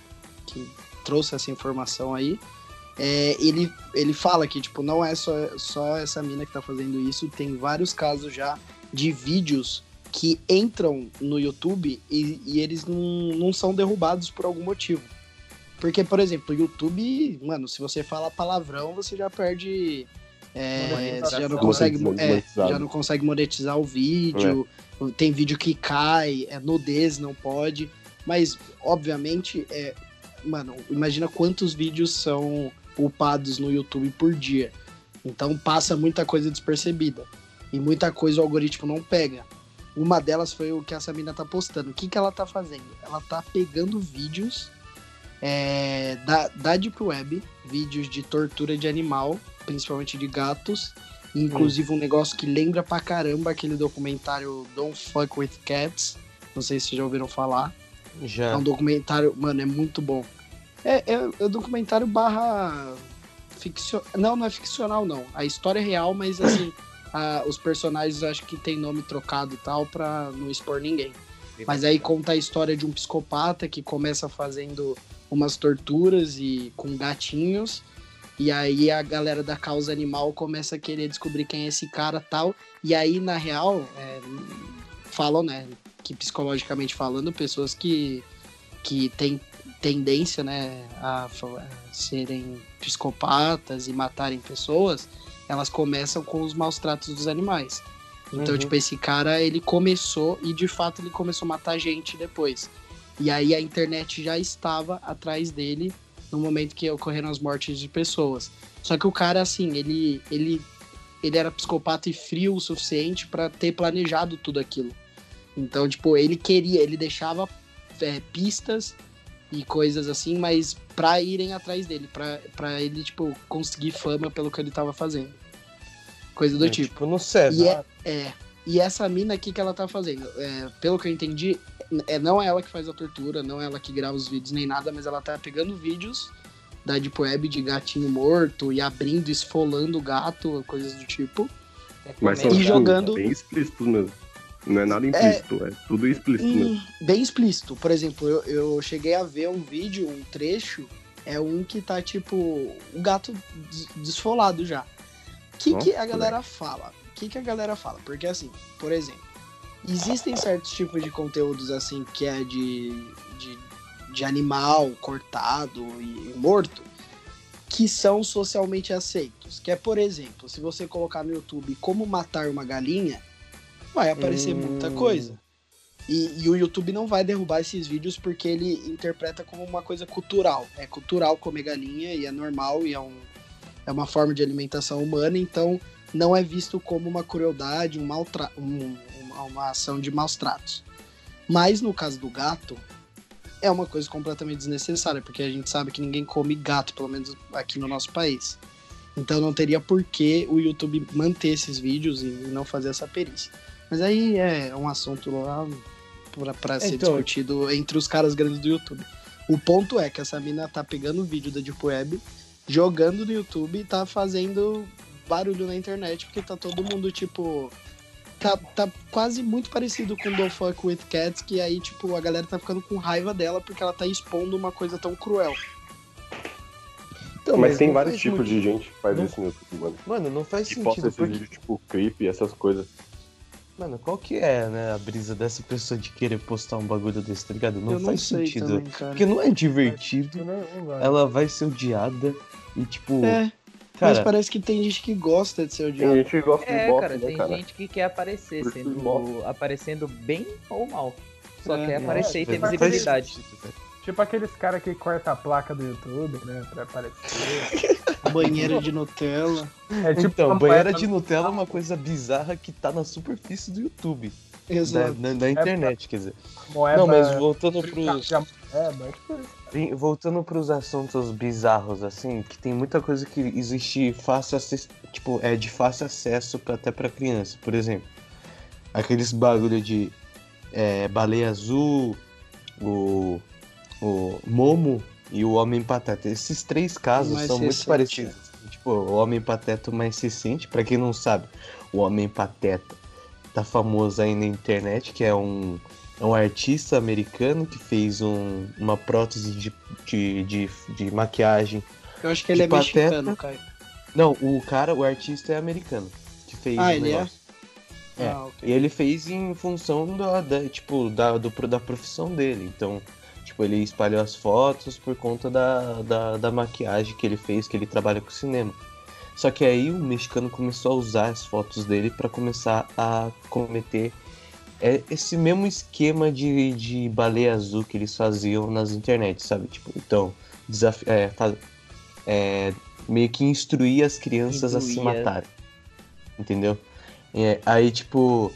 S6: que trouxe essa informação aí. É, ele, ele fala que, tipo, não é só, só essa mina que tá fazendo isso, tem vários casos já de vídeos que entram no YouTube e, e eles não, não são derrubados por algum motivo. Porque, por exemplo, o YouTube, mano, se você fala palavrão, você já perde. é, você já não consegue, é, já não consegue monetizar o vídeo. Tem vídeo que cai, é nudez, não pode. Mas, obviamente, é, mano, imagina quantos vídeos são upados no YouTube por dia. Então passa muita coisa despercebida. E muita coisa o algoritmo não pega. Uma delas foi o que essa mina tá postando. O que, que ela tá fazendo? Ela tá pegando vídeos é, da, da Deep Web, vídeos de tortura de animal, principalmente de gatos. Inclusive um negócio que lembra pra caramba aquele documentário Don't Fuck With Cats. Não sei se já ouviram falar. É
S1: Já.
S6: um documentário, mano, é muito bom. É, é, é um documentário barra ficcional. Não, não é ficcional, não. A história é real, mas assim, a- os personagens acho que tem nome trocado e tal pra não expor ninguém. Mas aí conta a história de um psicopata que começa fazendo umas torturas e com gatinhos. E aí a galera da causa animal começa a querer descobrir quem é esse cara tal. E aí, na real, é, falam, né? Que psicologicamente falando, pessoas que, que têm tendência, né, a, serem psicopatas e matarem pessoas, elas começam com os maus tratos dos animais. Então,
S1: Uhum.
S6: tipo, esse cara, ele começou e de fato ele começou a matar gente depois. E aí a internet já estava atrás dele no momento que ocorreram as mortes de pessoas. Só que o cara, assim, ele, ele, ele era psicopata e frio o suficiente pra ter planejado tudo aquilo. Então, tipo, ele queria, ele deixava é, pistas e coisas assim, mas pra irem atrás dele, pra, pra ele, tipo, conseguir fama pelo que ele tava fazendo. Coisa do
S1: É,
S6: tipo.
S1: tipo no César.
S6: E é, é. E essa mina aqui que ela tá fazendo, é, pelo que eu entendi, é, não é ela que faz a tortura, não é ela que grava os vídeos nem nada, mas ela tá pegando vídeos da Deep Web de gatinho morto e abrindo, esfolando o gato, coisas do tipo.
S4: Mas são
S6: E
S4: tipo,
S6: jogando-
S4: bem explícitos mesmo. Não é nada implícito, é, tudo explícito.
S6: Hum, bem explícito. Por exemplo, eu, eu cheguei a ver um vídeo, um trecho, é um que tá tipo o gato des- desfolado já. O que, que a galera fala? O que, que a galera fala? Porque assim, por exemplo, existem certos tipos de conteúdos assim que é de, de, de animal cortado e morto que são socialmente aceitos. Que é, por exemplo, se você colocar no YouTube como matar uma galinha, vai aparecer muita
S1: Hum.
S6: coisa. E, e o YouTube não vai derrubar esses vídeos porque ele interpreta como uma coisa cultural. É cultural comer galinha e é normal e é, um, é uma forma de alimentação humana, então não é visto como uma crueldade, um maltra um- uma, uma ação de maus tratos. Mas no caso do gato, é uma coisa completamente desnecessária, porque a gente sabe que ninguém come gato, pelo menos aqui no nosso país. Então não teria por que o YouTube manter esses vídeos e não fazer essa perícia. Mas aí é um assunto lá pra, pra ser
S1: Então-
S6: discutido entre os caras grandes do YouTube. O ponto é que essa mina tá pegando o vídeo da Deep Web, jogando no YouTube e tá fazendo barulho na internet, porque tá todo mundo, tipo. Tá, tá quase muito parecido com The Fuck With Cats, que aí, tipo, a galera tá ficando com raiva dela porque ela tá expondo uma coisa tão cruel.
S1: Então,
S4: mas, tem vários tipos
S1: muito-
S4: de gente que faz
S1: não-
S4: isso no YouTube, mano.
S1: Mano, não faz
S4: Que posta
S1: sentido.
S4: esses
S1: Porque...
S4: vídeos tipo creep e essas coisas.
S1: Mano, qual que é, né, a brisa dessa pessoa de querer postar um bagulho desse, tá ligado? Não
S6: não
S1: faz sentido.
S6: também.
S1: Porque não é divertido,
S3: Eu não- eu não
S1: ela vai ser odiada e, tipo,
S6: É, mas
S1: cara,
S6: parece que tem gente que gosta de ser
S4: Tem
S6: odiado.
S4: gente que gosta
S5: É,
S4: de bosta,
S5: cara,
S4: né,
S5: tem
S4: cara?
S5: gente que quer aparecer, sendo, aparecendo bem ou mal. Só
S6: É,
S5: quer aparecer e ter
S1: faz
S5: visibilidade.
S1: velho.
S3: Tipo aqueles caras que cortam a placa do YouTube, né? Pra aparecer.
S6: Banheira de Nutella.
S3: É tipo
S1: então,
S3: uma
S1: banheira de Nutella é uma coisa bizarra que tá na superfície do YouTube.
S6: Exato.
S1: da- da internet, quer dizer.
S3: moeda.
S1: Não, mas voltando pros.
S3: É, mas
S1: Voltando pros assuntos bizarros, assim, que tem muita coisa que existe fácil acesso, tipo, é de fácil acesso pra, até pra criança. Por exemplo, aqueles bagulho de é, baleia azul, o, o Momo e o Homem Pateta. Esses três casos
S6: Mais
S1: são muito
S6: recente,
S1: parecidos. Tipo, o Homem Pateta mais recente, pra quem não sabe, o Homem Pateta tá famoso aí na internet, que é um é um artista americano que fez um- uma prótese de, de, de, de maquiagem.
S6: Eu acho que ele é
S1: pateta.
S6: mexicano, Caio.
S1: Não, o cara, o artista é americano que fez
S6: Ah, ele é?
S1: negócio. É.
S6: Ah, ok.
S1: E ele fez em função da, da, tipo, da, do, da profissão dele. Então, tipo, ele espalhou as fotos por conta da, da, da maquiagem que ele fez, que ele trabalha com cinema. Só que aí o mexicano começou a usar as fotos dele para começar a cometer é, esse mesmo esquema de, de baleia azul que eles faziam nas internet, sabe? Tipo, então, desafi é, fa- é, meio que instruir as crianças a se
S5: Induir.
S1: matarem. Entendeu? É, aí, tipo,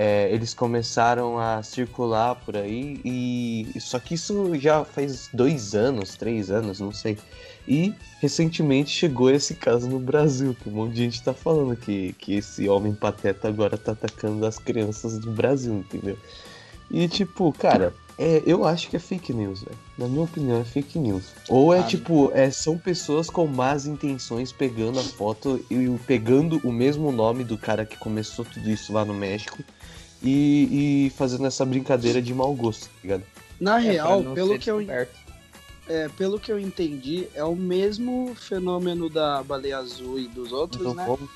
S1: é, eles começaram a circular por aí e. Só que isso já faz dois anos, três anos, não sei. E recentemente chegou esse caso no Brasil, que um monte de gente tá falando que, que esse homem pateta agora tá atacando as crianças do Brasil, entendeu? E tipo, cara, é, eu acho que é fake news, velho. Na minha opinião, é fake news. Ou é
S6: Ah,
S1: tipo, é, são pessoas com más intenções pegando a foto e pegando o mesmo nome do cara que começou tudo isso lá no México e, e fazendo essa brincadeira de mau gosto, tá ligado?
S6: Na
S5: É,
S6: real, pelo que, eu, é, pelo que eu entendi, é o mesmo fenômeno da baleia azul e dos outros,
S1: Então,
S6: né?
S1: como-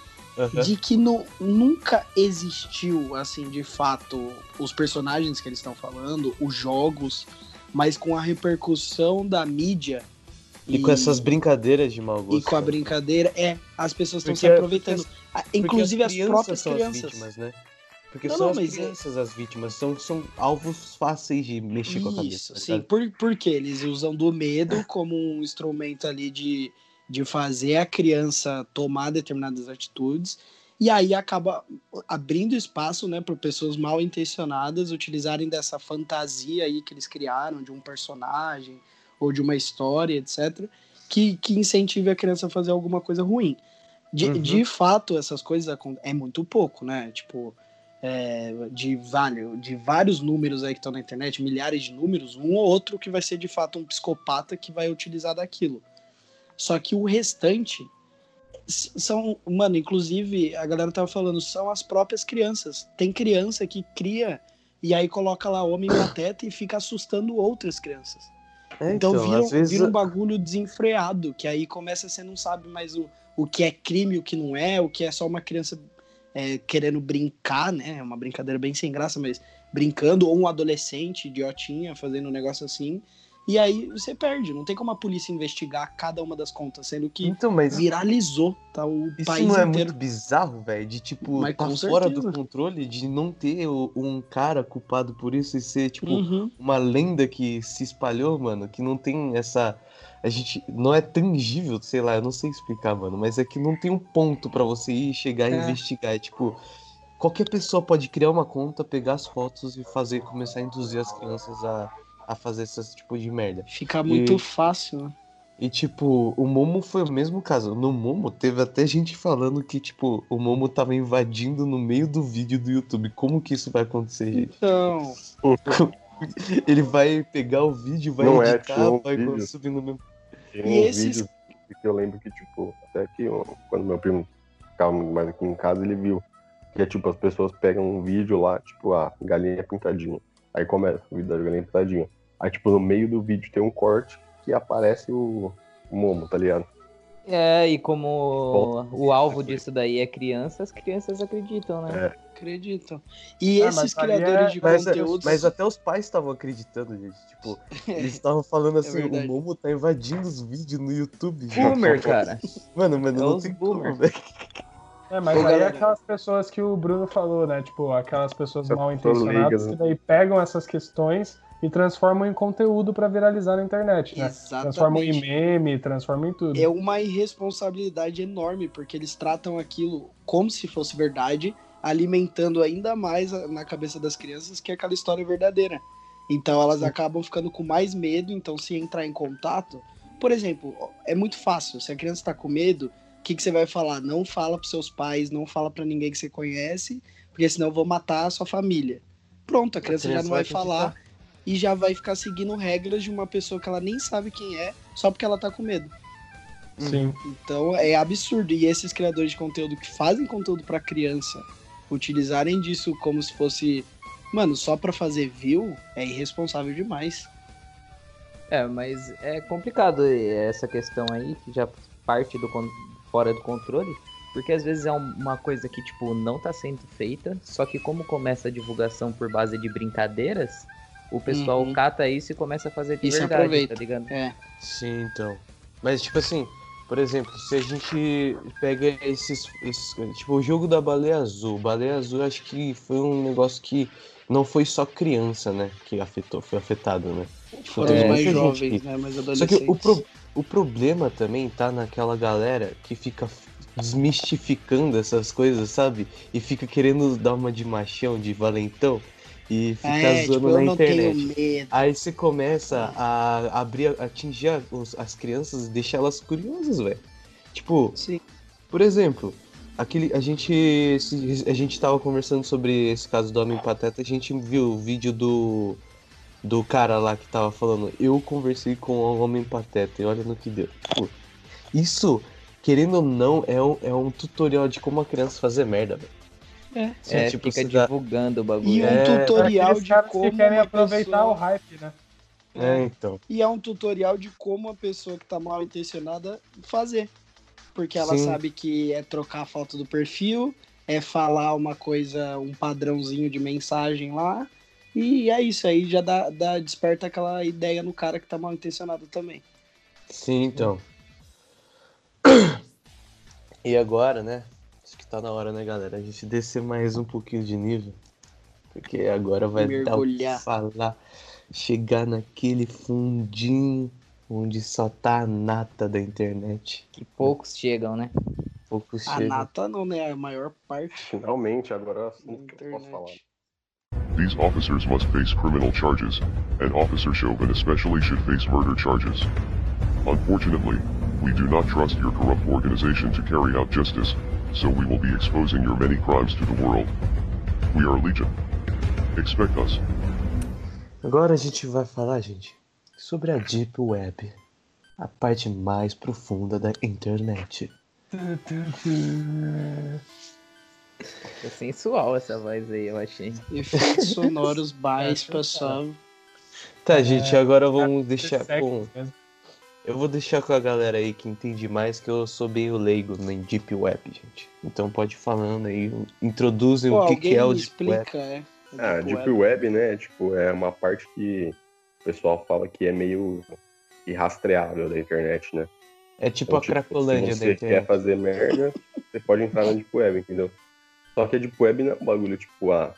S6: De que nu- nunca existiu, assim, de fato, os personagens que eles estão falando, os jogos, mas com a repercussão da mídia.
S1: E com essas brincadeiras de mau gosto.
S6: E com a brincadeira, é, as pessoas estão se aproveitando. Ah,
S1: Porque
S6: Inclusive as,
S1: crianças
S6: próprias
S1: são
S6: crianças.
S1: As vítimas, né? Porque
S6: Não,
S1: são
S6: não,
S1: as
S6: é-
S1: crianças as vítimas, são, são alvos fáceis de mexer com a cabeça.
S6: Isso,
S1: tá
S6: sim.
S1: ligado?
S6: Por, porque eles usam do medo como um instrumento ali de, de fazer a criança tomar determinadas atitudes. E aí acaba abrindo espaço né, para pessoas mal intencionadas utilizarem dessa fantasia aí que eles criaram de um personagem ou de uma história, etc., que, que incentive a criança a fazer alguma coisa ruim. De,
S1: Uhum.
S6: de fato, essas coisas é muito pouco, né? Tipo, é, de, vale, de vários números aí que estão na internet, milhares de números, um ou outro que vai ser de fato um psicopata que vai utilizar daquilo. Só que o restante são, mano, inclusive a galera tava falando, são as próprias crianças. Tem criança que cria e aí coloca lá homem pateta e fica assustando outras crianças.
S1: É,
S6: Então, vira,
S1: às vezes,
S6: vira um bagulho desenfreado, que aí começa você não sabe mais o, o que é crime, o que não é, o que é só uma criança é, querendo brincar, né? É uma brincadeira bem sem graça, mas brincando, ou um adolescente idiotinha fazendo um negócio assim. E aí você perde, não tem como a polícia investigar cada uma das contas, sendo que
S1: Então, mas
S6: viralizou, tá? O
S1: isso
S6: país
S1: não é
S6: inteiro.
S1: muito bizarro, velho? De, tipo,
S6: Mas
S1: tá fora do
S6: certeza.
S1: controle, de não ter um cara culpado por isso e ser, tipo,
S6: Uhum.
S1: uma lenda que se espalhou, mano, que não tem essa. A gente. Não é tangível, sei lá, eu não sei explicar, mano, mas é que não tem um ponto pra você ir chegar e
S6: É.
S1: investigar. É tipo. Qualquer pessoa pode criar uma conta, pegar as fotos e fazer, começar a induzir as crianças a, a fazer esse tipo de merda.
S6: Fica muito
S1: E-
S6: fácil, né?
S1: E, tipo, o Momo foi o mesmo caso. No Momo, teve até gente falando que, tipo, o Momo tava invadindo no meio do vídeo do YouTube. Como que isso vai acontecer, gente?
S6: Então,
S1: Ele vai pegar o vídeo, vai
S4: Não é,
S1: editar,
S4: tinha um
S1: vai
S4: vídeo.
S1: subir no mesmo.
S4: Tem
S6: E
S4: uns
S6: esses-
S4: que eu lembro que, tipo, até que eu- quando meu primo ficava mais aqui em casa, ele viu. Que é tipo, as pessoas pegam um vídeo lá, tipo, a galinha pintadinha. Aí começa o vídeo da galinha pintadinha. Aí, tipo, no meio do vídeo tem um corte que aparece o, o Momo, tá ligado?
S5: É, e como o alvo disso daí é criança, as crianças acreditam, né?
S4: É.
S6: acreditam. E
S3: Ah,
S6: esses criadores
S3: é-
S6: de
S1: Mas,
S6: conteúdos.
S1: mas até os pais estavam acreditando, gente. Tipo, eles estavam falando assim: o
S6: verdade.
S1: Momo tá invadindo os vídeos no YouTube. gente.
S5: Boomer, cara.
S1: Mano, mano,
S5: É
S1: não
S5: os
S1: tem
S5: boomer.
S1: como, velho.
S3: É, mas
S6: Ô,
S3: aí é
S6: galera.
S3: aquelas pessoas que o Bruno falou, né? Tipo, aquelas pessoas mal intencionadas
S4: leigas, né?
S3: que daí pegam essas questões e transformam em conteúdo pra viralizar na internet, né? Transformam em
S6: Exatamente.
S3: meme, transformam em tudo.
S6: É uma irresponsabilidade enorme, porque eles tratam aquilo como se fosse verdade, alimentando ainda mais a- na cabeça das crianças que aquela história é verdadeira. Então elas acabam ficando com mais medo, então se entrar em contato, por exemplo, é muito fácil, se a criança está com medo, o que, que você vai falar? Não fala para seus pais, não fala para ninguém que você conhece, porque senão eu vou matar a sua família. Pronto, a criança, já
S1: criança
S6: não
S1: vai
S6: vai falar e já vai ficar seguindo regras de uma pessoa que ela nem sabe quem é, só porque ela tá com medo.
S3: Sim.
S6: Então é absurdo. E esses criadores de conteúdo que fazem conteúdo pra criança utilizarem disso como se fosse, mano, só pra fazer view, é irresponsável demais.
S5: É, mas é complicado essa questão aí, que já parte do fora do controle, porque às vezes é um- uma coisa que, tipo, não tá sendo feita, só que como começa a divulgação por base de brincadeiras, o pessoal
S6: Uhum.
S5: cata isso e começa a fazer de
S6: se
S5: verdade,
S6: aproveita.
S5: tá ligado?
S6: É.
S1: Sim, então. Mas, tipo assim, por exemplo, se a gente pega esses, esses- Tipo, o jogo da baleia azul. Baleia azul, acho que foi um negócio que não foi só criança, né? Que afetou, foi afetado, né?
S6: Foram
S1: teve
S6: os mais jovens,
S1: que-
S6: né? Mais
S1: Só que o, pro- o problema também tá naquela galera que fica desmistificando essas coisas, sabe? E fica querendo dar uma de machão, de valentão. E fica
S6: é,
S1: zoando
S6: tipo,
S1: na internet. Aí você começa a abrir, a atingir a- os- as crianças e deixar elas curiosas, velho. Tipo,
S6: Sim.
S1: por exemplo, aquele a gente a gente tava conversando sobre esse caso do homem pateta, a gente viu o vídeo do do cara lá que tava falando, eu conversei com o homem pateta e olha no que deu. Tipo, isso, querendo ou não, é um, é um tutorial de como a criança fazer merda, velho.
S6: É.
S5: É,
S1: tipo,
S5: fica
S1: você dá-
S5: divulgando o
S6: E
S5: bagulho.
S6: um
S1: É,
S6: tutorial de como
S3: que querem
S6: uma
S3: aproveitar
S6: pessoa...
S3: o hype, né?
S1: É, então.
S6: E é um tutorial de como a pessoa que tá mal intencionada fazer. porque ela
S1: Sim.
S6: sabe que é trocar a foto do perfil, é falar uma coisa, um padrãozinho de mensagem lá. E é isso aí, já dá, dá- desperta aquela ideia no cara que tá mal intencionado também.
S1: Sim, então. E agora, né? Tá na hora, né, galera? A gente descer mais um pouquinho de nível. Porque agora vai dar o que
S6: Mergulhar.
S1: falar. Chegar naquele fundinho onde só tá a nata da internet.
S5: Que poucos chegam, né?
S1: Pouco
S6: A
S1: chega.
S6: nata não, né? A maior parte
S4: Finalmente, agora é assunto que eu posso falar.
S9: These officers must face criminal charges, and Officer Chauvin especially should face murder charges. Unfortunately, we do not trust your corrupt organization to carry out justice, so we will be exposing your many crimes to the world. We are Legion. Expect us.
S1: Agora a gente vai falar, gente, sobre a Deep Web. A parte mais profunda da internet.
S5: É sensual essa voz aí, eu achei.
S6: Efeitos sonoros baixos, pessoal.
S1: Tá, gente, agora vamos deixar
S3: Sexo
S1: com.
S3: mesmo.
S1: Eu vou deixar com a galera aí que entende mais, que eu sou bem o leigo na Deep Web, gente. Então pode ir falando aí, introduzem
S6: Pô,
S1: o que, que é o Deep Web.
S6: explica, é.
S4: Ah, Deep Web, né? Tipo, é uma parte que o pessoal fala que é meio irrastreável da internet, né?
S1: É tipo
S4: Então,
S1: a Cracolândia
S4: se
S1: da
S4: você
S1: internet.
S4: quer fazer merda, você pode entrar na Deep Web, entendeu? Só que a Deep Web não é um bagulho tipo, ah,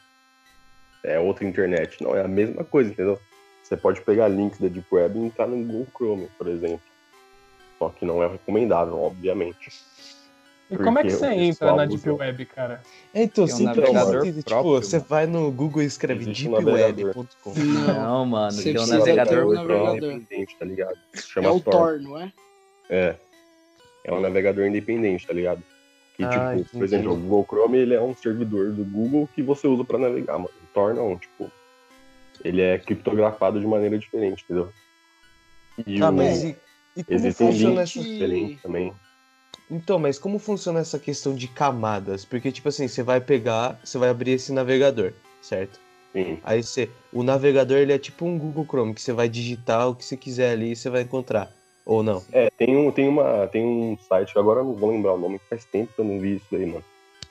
S4: é outra internet. Não, é a mesma coisa, entendeu? Você pode pegar links da Deep Web e entrar no Google Chrome, por exemplo. Só que não é recomendável, obviamente.
S3: E como é que você entra na Deep Web, cara?
S1: É, então,
S5: Tem um
S1: sempre
S5: navegador
S1: precisa, tipo,
S5: próprio,
S1: você
S5: mano.
S1: vai no Google e escreve deepweb.com.
S5: Não, mano,
S6: Você
S5: tem um
S6: precisa
S5: navegador
S6: um
S5: próprio.
S6: navegador.
S4: independente, tá ligado?
S6: É
S4: Chama
S6: o
S4: Tor.
S6: Não é?
S4: É. É um navegador independente, tá ligado? Que,
S1: Ah,
S4: tipo, por exemplo, o Google Chrome, ele é um servidor do Google que você usa pra navegar, mano. O Tor não, tipo, ele é criptografado de maneira diferente, entendeu? E
S1: Ah,
S4: o-
S1: mas e, e como
S4: existem
S1: funciona essa...
S4: diferentes também.
S1: Então, mas como funciona essa questão de camadas? Porque, tipo assim, você vai pegar, você vai abrir esse navegador, certo?
S4: Sim.
S1: Aí você, o navegador ele é tipo um Google Chrome, que você vai digitar o que você quiser ali e você vai encontrar. Ou não?
S4: É, tem um, tem uma, tem um site, agora eu não vou lembrar o nome, faz tempo que eu não vi isso aí, mano.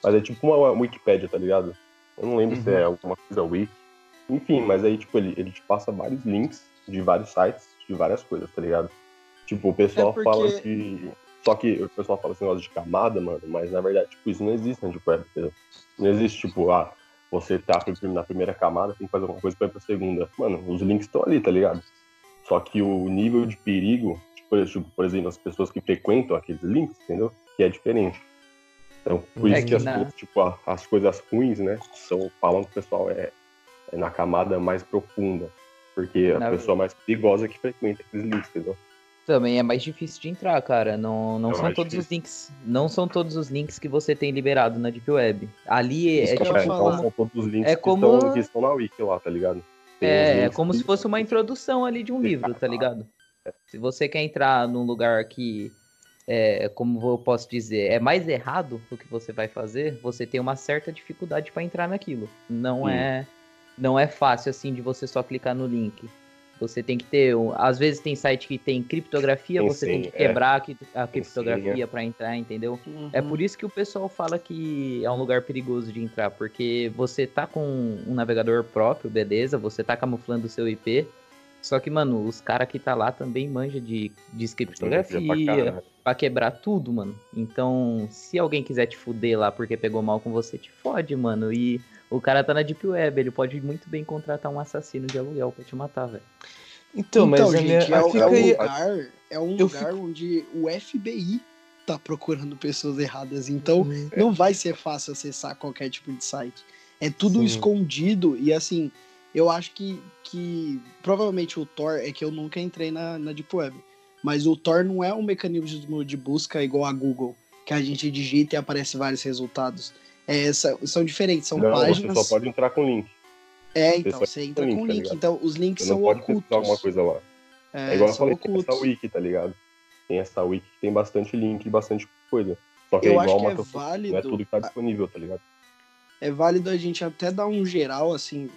S4: Mas é tipo uma Wikipédia, tá ligado? Eu não lembro se
S1: Uhum.
S4: é alguma coisa wiki. Enfim, mas aí, tipo, ele, ele te passa vários links de vários sites, de várias coisas, tá ligado? Tipo, o pessoal
S6: É porque-
S4: fala que. Só que o pessoal fala esse negócio de camada, mano, mas na verdade, tipo, isso não existe na Deep Web, entendeu? Não existe, tipo, ah, você tá na primeira camada, tem que fazer alguma coisa pra ir pra segunda. Mano, os links estão ali, tá ligado? Só que o nível de perigo, tipo, tipo, por exemplo, as pessoas que frequentam aqueles links, entendeu? Que é diferente. Então, por
S5: É
S4: isso que,
S5: que
S4: as, coisas, tipo, as coisas ruins, né, são, falam que o pessoal é, é na camada mais profunda. Porque a pessoa mais perigosa que frequenta aqueles links, entendeu?
S5: Também é mais difícil de entrar, cara. Não, não
S4: É
S5: são todos os
S4: difícil.
S5: links. Não são todos os links que você tem liberado na Deep Web. Ali é,
S6: Isso
S5: é
S6: que
S5: tipo
S6: ia
S4: então são todos os links
S5: É
S4: que,
S5: como-
S4: estão, que estão na wiki lá, tá ligado? Tem os
S5: É, é como
S4: que-
S5: se fosse uma introdução ali de um livro, tá ligado? Se você quer entrar num lugar que, é, como eu posso dizer, é mais errado o que você vai fazer, você tem uma certa dificuldade para entrar naquilo. Não
S4: Sim.
S5: é, não é fácil assim de você só clicar no link. Você tem que ter, um- às vezes tem site que tem criptografia,
S4: Tem
S5: você tem que
S4: é.
S5: quebrar a cri- a criptografia para entrar, entendeu? É
S6: Uhum.
S5: por isso que o pessoal fala que é um lugar perigoso de entrar, porque você tá com um navegador próprio, beleza, você tá camuflando o seu IP, só que, mano, os caras que tá lá também manja de, de criptografia, pra quebrar tudo, mano. Então, se alguém quiser te fuder lá porque pegou mal com você, te fode, mano. E o cara tá na Deep Web, ele pode muito bem contratar um assassino de aluguel pra te matar, velho.
S1: Então, mas a
S6: gente,
S1: minha.
S6: é,
S1: fica
S6: é um
S1: aí-
S6: lugar, é um
S1: eu
S6: lugar onde o FBI tá procurando pessoas erradas.
S1: Uhum.
S6: Então, não vai ser fácil acessar qualquer tipo de site. É tudo
S1: Sim.
S6: escondido e assim, eu acho que, que provavelmente o Tor é que eu nunca entrei na, na Deep Web. Mas o Tor não é um mecanismo de busca igual a Google, que a gente digita e aparece vários resultados. É, são, são diferentes, são
S4: Não,
S6: páginas.
S4: você só pode entrar com link.
S6: É, então, você
S4: entra com
S6: com
S4: link, tá
S6: link.
S4: ligado?
S6: então, os links
S4: Você não
S6: são
S4: pode
S6: ocultos.
S4: alguma coisa lá.
S6: É,
S4: É igual eu falei, tem
S6: ocultos.
S4: essa wiki, tá ligado? Tem essa wiki que tem bastante link e bastante coisa. Só que
S6: Eu
S4: é
S6: acho
S4: igual
S6: que
S4: uma
S6: é válido.
S4: Não é tudo que tá disponível, tá ligado?
S6: é válido a gente até dar um geral, assim,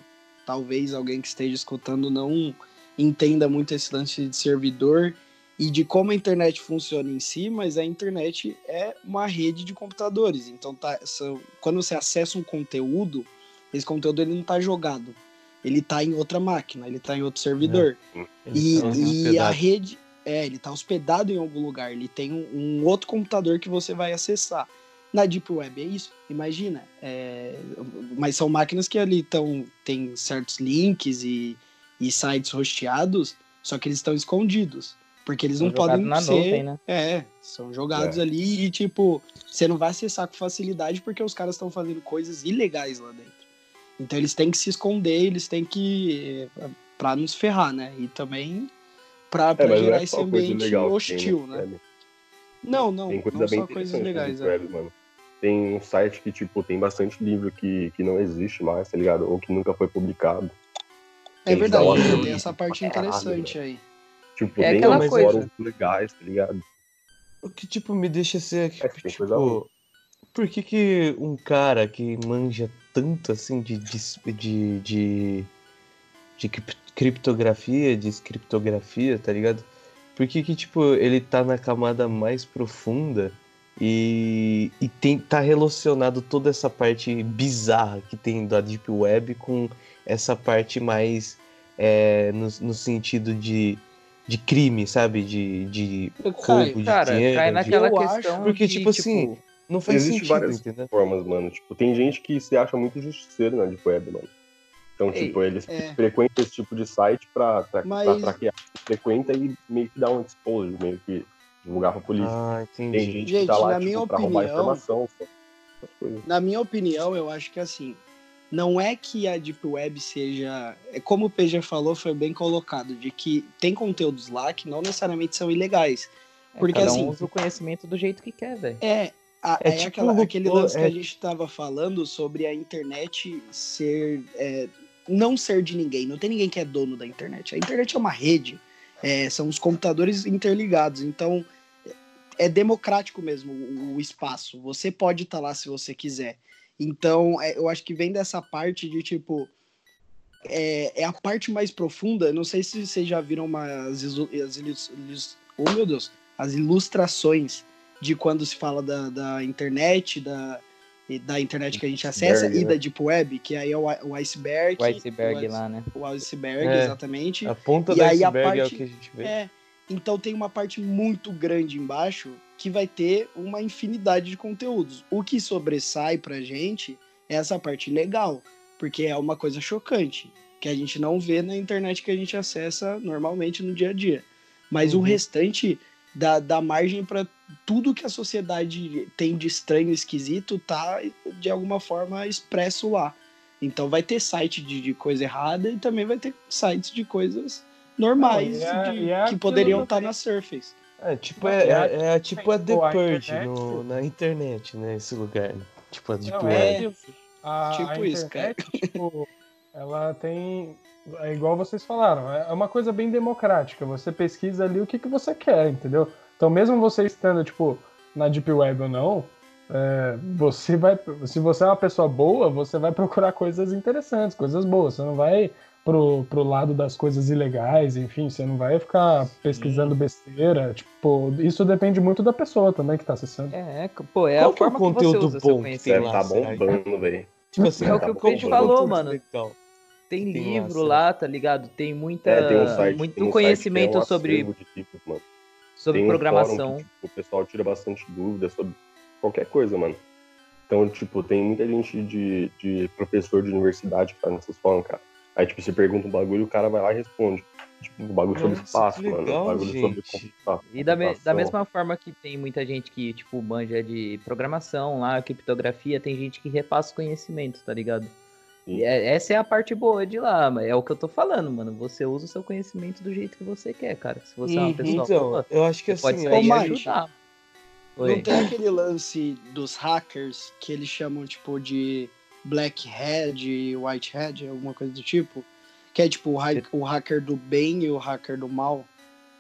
S6: talvez alguém que esteja escutando não entenda muito esse lance de servidor e de como a internet funciona em si, mas a internet é uma rede de computadores. Então, tá, são- quando você acessa um conteúdo, esse conteúdo ele não está jogado. Ele está em outra máquina, ele está em outro servidor. E,
S1: Ele tá
S6: e a rede, é, ele está hospedado em algum lugar. Ele tem um, um outro computador que você vai acessar. Na Deep Web é isso. Imagina. é, mas são máquinas que ali estão. tem certos links e, e sites hosteados, só que eles estão escondidos. Porque eles
S5: São
S6: não podem
S5: jogados
S6: ser.
S5: na nuvem, né?
S6: É, são jogados
S4: É.
S6: ali e, tipo, você não vai acessar com facilidade porque os caras estão fazendo coisas ilegais lá dentro. Então eles têm que se esconder, eles têm que. eh, pra nos ferrar, né? E também pra, pra
S4: É, mas não
S6: gerar
S4: é
S6: esse ambiente
S4: legal
S6: hostil,
S4: tem,
S6: né?
S4: Web.
S6: Não, não,
S4: Tem coisa
S6: não
S4: bem
S6: só coisas legais.
S4: no
S6: É.
S4: Web, mano. Tem um site que, tipo, tem bastante livro que, que não existe mais, tá ligado? Ou que nunca foi publicado.
S6: É
S4: Tem que dar
S6: verdade, tem essa parte
S4: pra
S6: interessante aí.
S4: Tipo,
S5: É
S4: tem
S5: aquela coisa.
S4: fóruns legais, tá ligado?
S1: O que, tipo, me deixa ser.
S4: É, tem coisa
S1: tipo, por que que um cara que manja tanto, assim, de, de, de, de, de crip- criptografia, de criptografia, tá ligado? Por que que, tipo, ele tá na camada mais profunda e, e tem, tá relacionado toda essa parte bizarra que tem da Deep Web com essa parte mais é, no, no sentido de, de crime, sabe? De, de
S6: Cai,
S1: roubo de
S5: Cara,
S1: dinheiro.
S5: cai
S1: de-
S5: naquela
S6: Eu
S5: questão
S1: porque,
S5: de,
S1: tipo assim, Não faz
S4: Existe
S1: sentido,
S4: várias
S1: entendeu?
S4: formas, mano. Tipo, tem gente que se acha muito justiceiro na Deep Web, mano. Então,
S5: Ei,
S4: tipo, eles
S6: é.
S4: frequentam esse tipo de site pra, pra,
S6: Mas-
S4: pra traquear. Frequenta e meio que dá um expose, meio que divulgar pra polícia.
S1: Ah,
S4: tem
S1: entendi.
S4: gente, que
S6: Gente,
S4: tá lá, tipo,
S6: minha
S4: pra roubar
S6: opinião-
S4: informação. só. Essas coisas.
S6: Na minha opinião, eu acho que assim, não é que a Deep Web seja. É como o PG falou, foi bem colocado, de que tem conteúdos lá que não necessariamente são ilegais.
S5: É,
S6: Porque
S5: cada
S6: assim-
S5: um usa o conhecimento do jeito que quer, velho.
S6: É, a-
S1: É
S6: é,
S1: tipo
S6: aquela- aquele lance que
S1: é-
S6: a gente tava falando sobre a internet ser. é, não ser de ninguém. Não tem ninguém que é dono da internet. A internet é uma rede. é, são os computadores interligados. Então, é democrático mesmo o, o espaço. Você pode estar lá se você quiser. Então, é, eu acho que vem dessa parte de tipo. É, é a parte mais profunda. Não sei se vocês já viram umas. As ilus- oh, meu Deus! As ilustrações de quando se fala da, da internet, da, da internet que a gente acessa
S4: Iceberg,
S6: e
S4: né?
S6: da Deep Web, que aí é o, o iceberg.
S5: O iceberg
S6: o,
S5: lá, né?
S6: O iceberg,
S1: É.
S6: exatamente.
S1: A ponta
S6: E
S1: do
S6: aí a
S1: iceberg é o
S6: parte-
S1: que a gente vê.
S6: É, então tem uma parte muito grande embaixo que vai ter uma infinidade de conteúdos. O que sobressai pra gente é essa parte legal, porque é uma coisa chocante, que a gente não vê na internet que a gente acessa normalmente no dia a dia. Mas o
S1: Uhum.
S6: restante dá, dá margem para tudo que a sociedade tem de estranho e esquisito tá de alguma forma expresso lá. Então vai ter site de, de coisa errada e também vai ter sites de coisas normais
S3: é-
S6: de-
S3: é
S6: que poderiam estar
S3: bem.
S6: na Surface.
S1: É, tipo, é,
S3: é-
S1: é, é tipo a The Purge
S3: internet-
S1: no- na internet, né? Esse lugar. né? Tipo a Deep
S3: Não,
S1: Web.
S3: é, a,
S6: Tipo
S3: a
S6: isso,
S3: internet, tipo, ela tem. É igual vocês falaram, é uma coisa bem democrática. Você pesquisa ali o que, que você quer, entendeu? Então, mesmo você estando, tipo, na Deep Web ou não, é, você vai. Se você é uma pessoa boa, você vai procurar coisas interessantes, coisas boas. Você não vai pro, pro lado das coisas ilegais, enfim, você não vai ficar pesquisando besteira. Tipo, isso depende muito da pessoa também que tá acessando.
S5: É, pô, é
S1: Qual
S5: a
S1: que é o
S5: forma que você
S1: conteúdo bom que.
S4: Deve
S1: lá,
S4: tá bombando, velho.
S1: Tipo assim,
S5: É o que
S1: tá
S5: o
S1: bom,
S5: Pedro
S1: bom,
S5: falou, mano.
S1: legal.
S5: Tem
S1: Tem lá,
S5: livro
S1: será?
S5: lá, tá ligado? Tem muita,
S4: É, tem um site,
S5: muito
S4: tem um site
S5: conhecimento
S4: que é um
S5: sobre,
S4: tipos, mano.
S5: sobre
S4: Tem um
S5: programação.
S4: fórum que, tipo, o pessoal tira bastante dúvidas sobre qualquer coisa, mano. Então, tipo, tem muita gente de, de professor de universidade que tá nessas fóruns, cara. Aí, tipo, você pergunta um bagulho e o cara vai lá e responde. Tipo, um bagulho sobre
S1: Nossa,
S4: espaço,
S1: que
S4: mano.
S1: legal,
S4: Um bagulho sobre
S1: gente.
S4: computa-
S5: E da, me- da
S4: computação.
S5: mesma forma que tem muita gente que, tipo, manja de programação lá, criptografia, tem gente que repassa conhecimento, tá ligado?
S4: Sim.
S5: E é- essa é a parte boa de lá, mas é o que eu tô falando, mano. Você usa o seu conhecimento do jeito que você quer, cara. Se você é uma pessoa
S1: então,
S5: boa,
S1: eu acho que
S5: você pode
S1: assim,
S5: sair
S6: Ô,
S5: e
S6: Mike,
S5: ajudar.
S6: Não tem aquele lance dos hackers que eles chamam, tipo, de Black Hat e White Hat, alguma coisa do tipo? Que é, tipo, o, ha- o hacker do bem e o hacker do mal.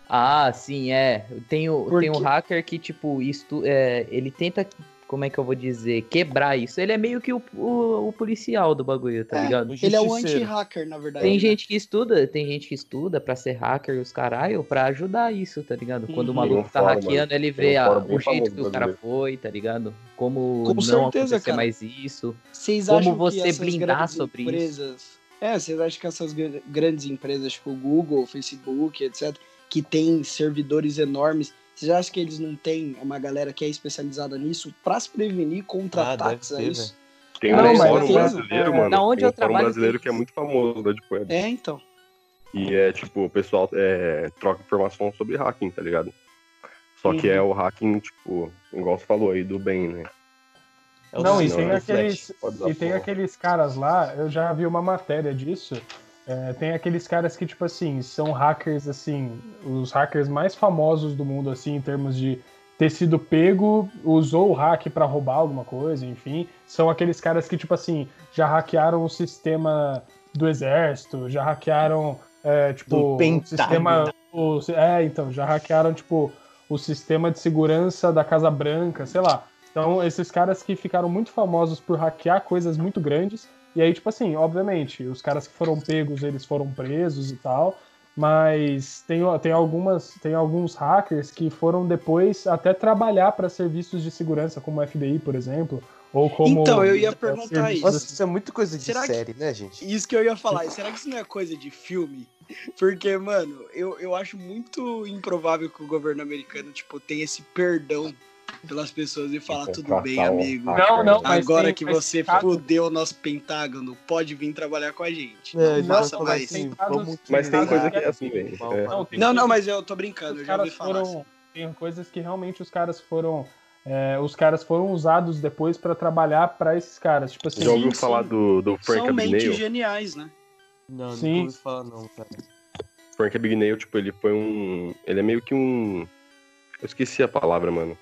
S5: Ah, sim, é. Tem o, tem
S6: quê?
S5: hacker que, tipo, isto, é, ele tenta como é que eu vou dizer, quebrar isso. Ele é meio que o, o, o policial do bagulho, tá
S6: É,
S5: ligado?
S6: Ele é o anti-hacker, na verdade.
S5: Tem
S6: né?
S5: gente que estuda, tem gente que estuda pra ser hacker e os caralho, pra ajudar isso, tá ligado? Quando o
S6: Uhum.
S5: maluco tá
S4: fórum,
S5: hackeando,
S4: mano.
S5: ele vê a-
S4: bem
S5: o jeito que o cara
S4: brasileiro.
S5: foi, tá ligado? Como
S6: Com
S5: não
S6: certeza,
S5: acontecer
S6: cara.
S5: mais isso.
S6: Vocês
S5: Como
S6: acham que
S5: você blindar sobre isso?
S6: empresas... É, vocês acham que essas gr- grandes empresas, tipo Google, Facebook, etc., que tem servidores enormes, vocês acham que eles não têm uma galera que é especializada nisso pra se prevenir contra
S1: Ah,
S6: ataques
S1: deve
S6: a
S1: ter,
S6: isso?
S4: Tem
S3: Não,
S4: um fórum
S3: tem-
S4: brasileiro,
S3: é,
S4: mano.
S5: da onde
S4: tem um
S5: eu
S4: fórum
S5: trabalho
S4: brasileiro que é muito famoso da Deep Web.
S6: É, então.
S4: E é tipo, o pessoal é, troca informação sobre hacking, tá ligado? Só que
S3: Uhum.
S4: é o hacking, tipo, igual você falou aí, do bem, né?
S1: É
S3: Não, e tem
S1: é
S3: aqueles, e tem aqueles caras lá, eu já vi uma matéria disso. É, tem aqueles caras que, tipo assim, são hackers, assim, os hackers mais famosos do mundo, assim, em termos de ter sido pego, usou o hack pra roubar alguma coisa, enfim. São aqueles caras que, tipo assim, já hackearam o sistema do exército, já hackearam, é, tipo, o sistema. o- é, então, já hackearam, tipo, o sistema de segurança da Casa Branca, sei lá. Então, esses caras que ficaram muito famosos por hackear coisas muito grandes. E aí, tipo assim, obviamente, os caras que foram pegos, eles foram presos e tal. Mas tem, tem, algumas, tem alguns hackers que foram depois até trabalhar para serviços de segurança, como o FBI, por exemplo. Ou como.
S6: Então, eu ia
S3: é,
S6: perguntar
S3: serviços-
S6: isso.
S1: Nossa, isso é muito coisa de
S6: Será que-
S1: série, né, gente?
S6: Isso que eu ia falar. e Será que isso não é coisa de filme? Porque, mano, eu, eu acho muito improvável que o governo americano, tipo, tenha esse perdão pelas pessoas e falar tudo bem, amigo.
S3: Não, não, mas
S6: Agora
S3: tem-
S6: que
S3: mas
S6: você
S3: caso-
S6: fudeu o nosso Pentágono, pode vir trabalhar com a gente.
S1: É,
S6: não mais.
S1: assim,
S3: casos-
S1: vamos
S4: Mas tem coisa que é assim, velho.
S1: mal
S4: É.
S3: Não,
S6: Não, não, mas eu tô brincando, eu
S3: os
S6: já ouvi falar. assim.
S3: foram. Tem coisas que realmente os caras foram. é, os caras foram usados depois para trabalhar para esses caras. Tipo assim,
S4: Já ouviu
S6: sim.
S4: falar do, do Frank
S6: São mentes
S4: Abagnale?
S6: geniais, né?
S1: Não,
S3: Sim.
S1: não ouvi falar não, cara.
S4: Frank Abagnale, tipo, ele foi um... Ele é meio que um... Eu esqueci a palavra, mano.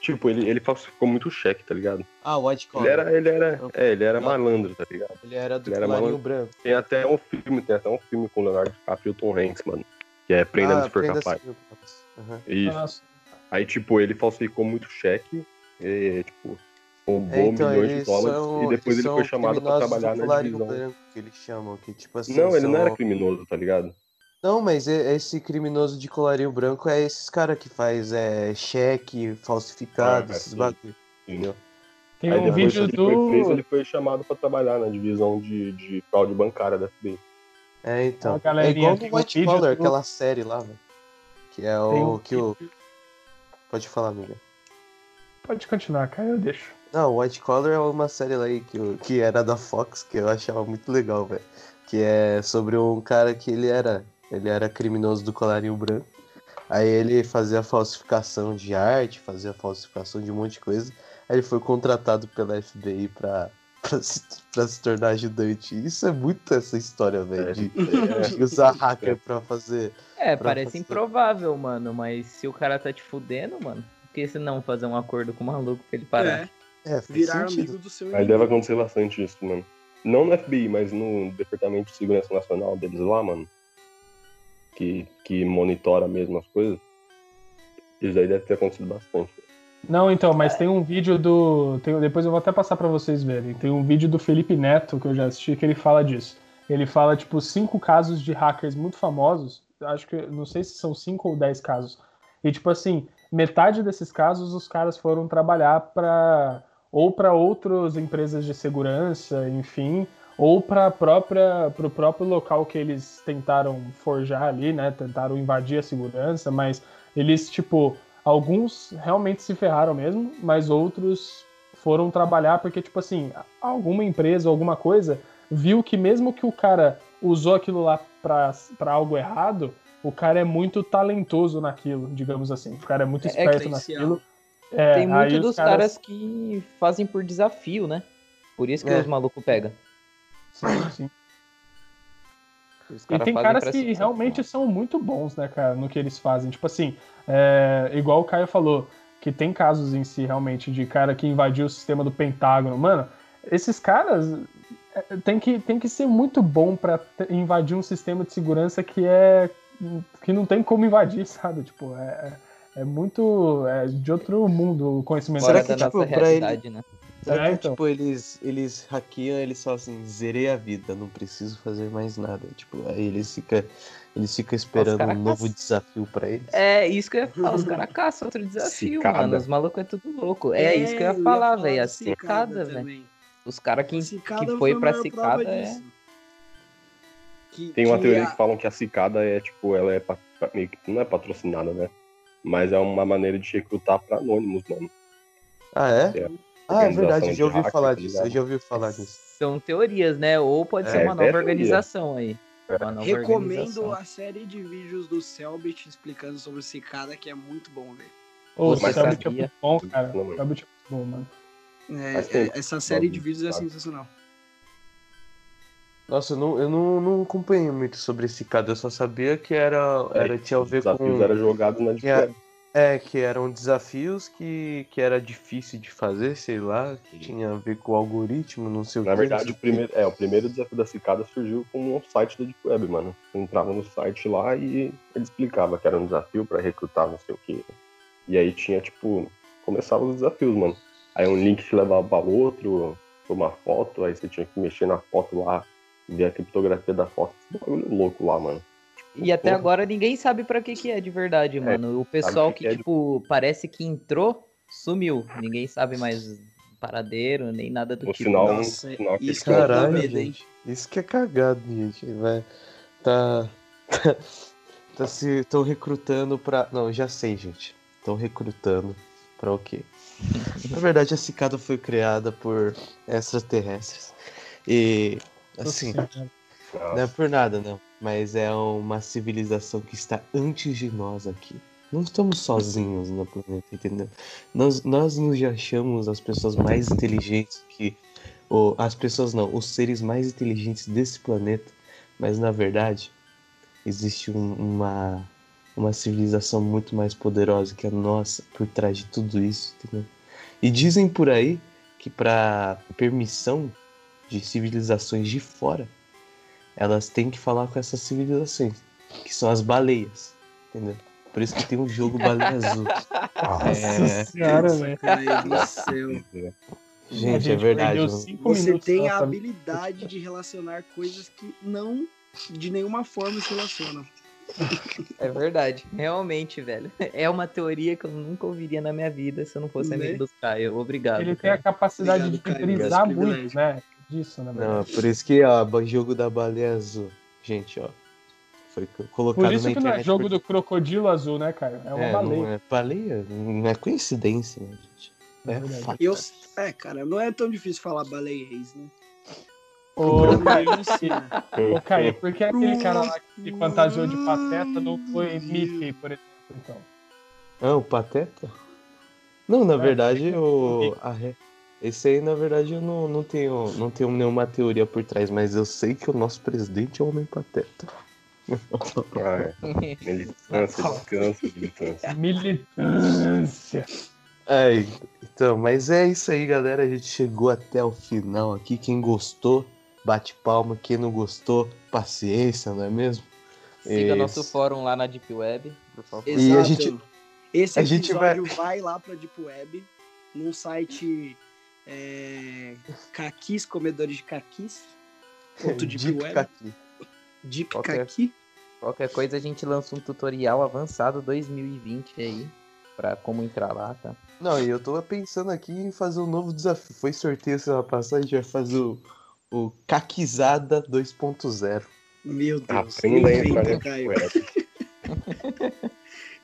S4: Tipo, ele, ele falsificou muito cheque, tá ligado?
S1: Ah, White
S4: Ele
S1: Collar.
S4: era, ele era, é, ele era malandro, tá ligado?
S1: Ele era do
S4: ele era malandro.
S1: branco.
S4: Tem até um filme, tem até um filme com o Leonardo DiCaprio e o Tom Hanks, mano. Que é se for
S1: Prenda-se
S4: capaz.
S1: Aham.
S4: Isso.
S3: nossa,
S4: Aí, tipo, ele falsificou muito cheque, e, tipo, roubou
S1: É, então,
S4: milhões de dólares
S1: são-
S4: e depois ele foi chamado pra trabalhar na divisão.
S1: branco, que eles chamam, que tipo assim...
S4: Não, ele não era criminoso, tá ligado?
S1: Não, mas esse criminoso de colarinho branco é esses cara que faz é, cheque falsificado,
S4: Ah,
S1: esses
S4: sim.
S1: bagulho.
S4: Entendeu?
S3: tem
S4: Aí
S3: um vídeo
S4: que ele foi preso,
S3: do.
S4: ele foi chamado pra trabalhar na divisão de, de fraude bancária da FBI.
S1: É, então. É igual do White Collar,
S3: do-
S1: aquela série lá, velho. Que é o
S3: um
S1: que o... Pode falar, amiga.
S3: Pode continuar, cara, eu deixo.
S1: Não, White Collar é uma série lá aí que, eu- que era da Fox, que eu achava muito legal, velho. Que é sobre um cara que ele era, ele era criminoso do colarinho branco. Aí ele fazia falsificação de arte, fazia falsificação de um monte de coisa. Aí ele foi contratado pela FBI pra, pra, se, pra se tornar ajudante. Isso é muito essa história, velho, de, de usar hacker pra fazer.
S5: É,
S1: Pra
S5: parece
S1: fazer-
S5: improvável, mano, mas se o cara tá te fudendo, mano, por que você não fazer um acordo com o maluco pra ele parar?
S6: É,
S1: É,
S6: virar
S1: sentido.
S6: amigo do seu
S4: Aí deve acontecer bastante isso, mano. Não no FBI, mas no Departamento de Segurança Nacional deles lá, mano. Que, que monitora mesmo as coisas. Isso aí deve ter acontecido bastante.
S3: Não, então, mas tem um vídeo do. tem- depois eu vou até passar pra vocês verem. Tem um vídeo do Felipe Neto que eu já assisti que ele fala disso. Ele fala, tipo, cinco casos de hackers muito famosos. Acho que. Não sei se são cinco ou dez casos. E, tipo assim, metade desses casos os caras foram trabalhar para ou para outras empresas de segurança, enfim, ou para própria para o próprio local que eles tentaram forjar ali, né? Tentaram invadir a segurança, mas eles tipo alguns realmente se ferraram mesmo, mas outros foram trabalhar porque tipo assim alguma empresa, alguma coisa viu que mesmo que o cara usou aquilo lá para algo errado, o cara é muito talentoso naquilo, digamos assim. O cara é muito
S5: É
S3: esperto
S6: potencial.
S3: naquilo. É,
S5: Tem
S3: aí
S5: muito
S3: os
S5: dos caras... que fazem por desafio, né? Por isso que
S1: É.
S5: os malucos pegam.
S3: Sim, sim. E tem caras que
S5: se-
S3: realmente são muito bons, né, cara, no que eles fazem. Tipo assim, é, igual o Caio falou, que tem casos em si, realmente, de cara que invadiu o sistema do Pentágono. Mano, esses caras é, tem que, tem que ser muito bom pra te- invadir um sistema de segurança que é. que não tem como invadir, sabe? Tipo, é, É muito. É de outro mundo o conhecimento
S5: Fora
S1: que,
S5: da
S1: tipo,
S5: nossa realidade, né?
S3: É,
S1: que,
S3: então.
S1: tipo, eles, eles hackeiam, eles só assim, zerei a vida, não preciso fazer mais nada. Tipo, aí eles ficam eles ficam esperando
S5: caras
S1: um novo desafio pra eles.
S5: É, isso que eu ia falar. Os caras caçam outro desafio,
S4: Cicada.
S5: mano. Os malucos é tudo louco. É, isso que eu ia falar, velho. A
S6: da
S5: cicada, velho. Os caras que,
S6: Cicada
S5: que foi
S6: a
S5: pra cicada é.
S6: Que-
S4: Tem uma
S6: que
S4: teoria
S6: a-
S4: que falam que a cicada é, tipo, ela é pa- pa- meio que não é patrocinada, né? Mas é uma maneira de recrutar pra anônimos, mano.
S1: Ah, é?
S4: É.
S1: Ah, é verdade, eu já ouvi
S4: hacker,
S1: falar
S4: tá
S1: disso,
S4: ligado?
S1: eu já ouvi falar disso.
S5: São teorias, né? Ou pode ser
S4: É,
S5: uma
S4: é
S5: nova
S4: teoria.
S5: organização aí. Uma nova
S6: Recomendo
S5: organização.
S6: a série de vídeos do Selbit explicando sobre o Cicada, que é muito bom, velho.
S3: Ô, o
S5: Você
S3: Selbit é
S5: sabia?
S3: muito bom, cara. O. Selbit é muito bom, mano.
S6: É, é, essa série de vídeos é sensacional.
S1: Nossa, eu não, eu não, não acompanhei muito sobre esse cara, eu só sabia que era, era tinha a
S4: Os
S1: ver
S4: desafios
S1: com...
S4: eram jogados na Deep
S1: É. Que eram desafios que, que era difícil de fazer, sei lá, que tinha a ver com o algoritmo, não sei o
S4: Na
S1: que.
S4: verdade,
S1: não
S4: o primeiro, é, o primeiro desafio da cicada surgiu com um site da Deep Web, mano. Você entrava no site lá e ele explicava que era um desafio pra recrutar não sei o que. E aí tinha, tipo, começava os desafios, mano. Aí um link te levava pra outro, pra uma foto, aí você tinha que mexer na foto lá, ver a criptografia da foto. Esse bagulho louco lá, mano.
S5: E até
S4: Porra.
S5: agora ninguém sabe pra que que é de verdade, mano. O pessoal
S4: que
S5: que,
S4: é de-
S5: tipo, parece que entrou, sumiu. Ninguém sabe mais o paradeiro, nem nada do
S4: No
S5: tipo.
S4: final, no
S6: Nossa,
S4: final que
S6: isso que
S1: Caralho,
S6: medo,
S1: gente. Isso que é cagado, gente. Vai. Tá. tá se. Estão recrutando pra. Não, já sei, gente. Estão recrutando pra o quê? Na verdade, a cicada foi criada por extraterrestres. E. Assim. Não é por nada, não. Mas é uma civilização que está antes de nós aqui. Não estamos sozinhos no planeta, entendeu? Nós, nós nos achamos as pessoas mais inteligentes que. Ou, as pessoas não, os seres mais inteligentes desse planeta. Mas na verdade, existe um- uma, uma civilização muito mais poderosa que a nossa por trás de tudo isso, entendeu? E dizem por aí que para permissão de civilizações de fora, elas têm que falar com essas civilizações, que são as baleias, entendeu? Por isso que tem um jogo baleia azul. É,
S3: Nossa senhora, velho.
S6: Do céu.
S1: gente,
S3: A
S1: é verdade.
S3: perdeu
S1: mano.
S3: cinco
S6: Você tem a habilidade de relacionar coisas que não de nenhuma forma se relacionam.
S5: É verdade, realmente, velho. É uma teoria que eu nunca ouviria na minha vida se eu não fosse
S6: Né?
S5: amigo dos Caio. Obrigado.
S3: Ele tem a
S5: cara.
S3: capacidade
S6: Obrigado,
S3: de
S6: esse
S3: muito, né? Disso, na
S1: Não, por isso que, ó, o jogo da baleia azul. Gente, ó. Foi co- colocado
S3: Por isso
S1: na
S3: que não é jogo
S1: por-
S3: do crocodilo azul, né, cara? É uma
S1: é,
S3: baleia.
S1: Não é baleia? Não é coincidência, né, gente?
S3: É
S1: É, fato.
S6: Eu, é, cara, não é tão difícil falar baleiês, né?
S3: Ô, Caio, ô, Caio, por que aquele cara lá que se fantasiou de pateta não foi Mickey, por exemplo, então?
S1: Ah, o Pateta? Não, na
S3: É,
S1: verdade, o. a Esse aí, na verdade, eu não, não, tenho, não tenho nenhuma teoria por trás, mas eu sei que o nosso presidente é o Homem Pateta.
S4: Ah, é. Militância, descanso, militância.
S3: Militância.
S1: É, então, mas é isso aí, galera. A gente chegou até o final aqui. Quem gostou, bate palma. Quem não gostou, paciência, não é mesmo?
S5: Siga
S1: Isso.
S5: nosso fórum lá na Deep Web, por favor.
S1: E
S6: Exato.
S1: a gente-
S6: Esse
S1: a gente
S6: episódio vai... lá pra Deep Web, num site é, caquis, comedores de caquis, ponto Deep
S1: Dica
S6: Web,
S1: aqui.
S6: Deep
S1: Qualquer-
S6: Caqui.
S5: Qualquer coisa a gente lança um tutorial avançado 2020 aí, pra como entrar lá, tá?
S1: Não, e eu tô pensando aqui em fazer um novo desafio. Foi sorteio semana passada, a gente vai fazer o, o Caquizada 2.0.
S6: Meu Deus,
S4: Aprenda a entrar
S6: inventa,
S4: na
S6: Caio.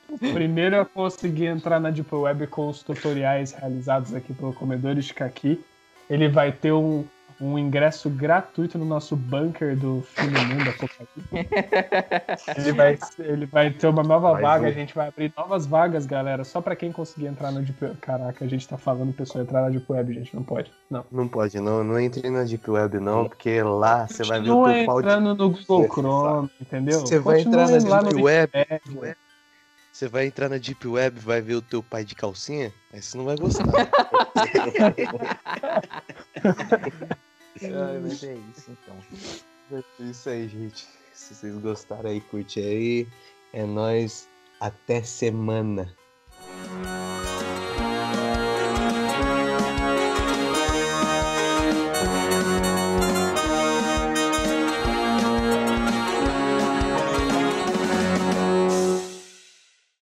S4: Deep Web.
S3: Primeiro eu consegui entrar na Deep Web com os tutoriais realizados aqui pelo Comedores Caqui. Ele vai ter um, um ingresso gratuito no nosso bunker do fim do mundo, Apocalipse. Ele vai, ele vai ter uma nova
S4: Mais
S3: vaga,
S4: um.
S3: a gente vai abrir novas vagas, galera, só pra quem conseguir entrar na Deep Web. Caraca, a gente tá falando pessoa entrar na Deep Web, gente, não pode. Não.
S1: Não pode, não, não entre na Deep Web, não, porque lá você vai ver o teu pau de
S3: entrando no Google. Chrome, entendeu?
S1: Você vai
S3: Continua
S1: entrar na
S3: indo lá
S1: Deep Web. Você vai entrar na Deep Web, vai ver o teu pai de calcinha, aí você não vai gostar.
S5: Ai, mas é isso então.
S1: É isso aí, gente. Se vocês gostaram aí, curte aí. É nóis. Até semana.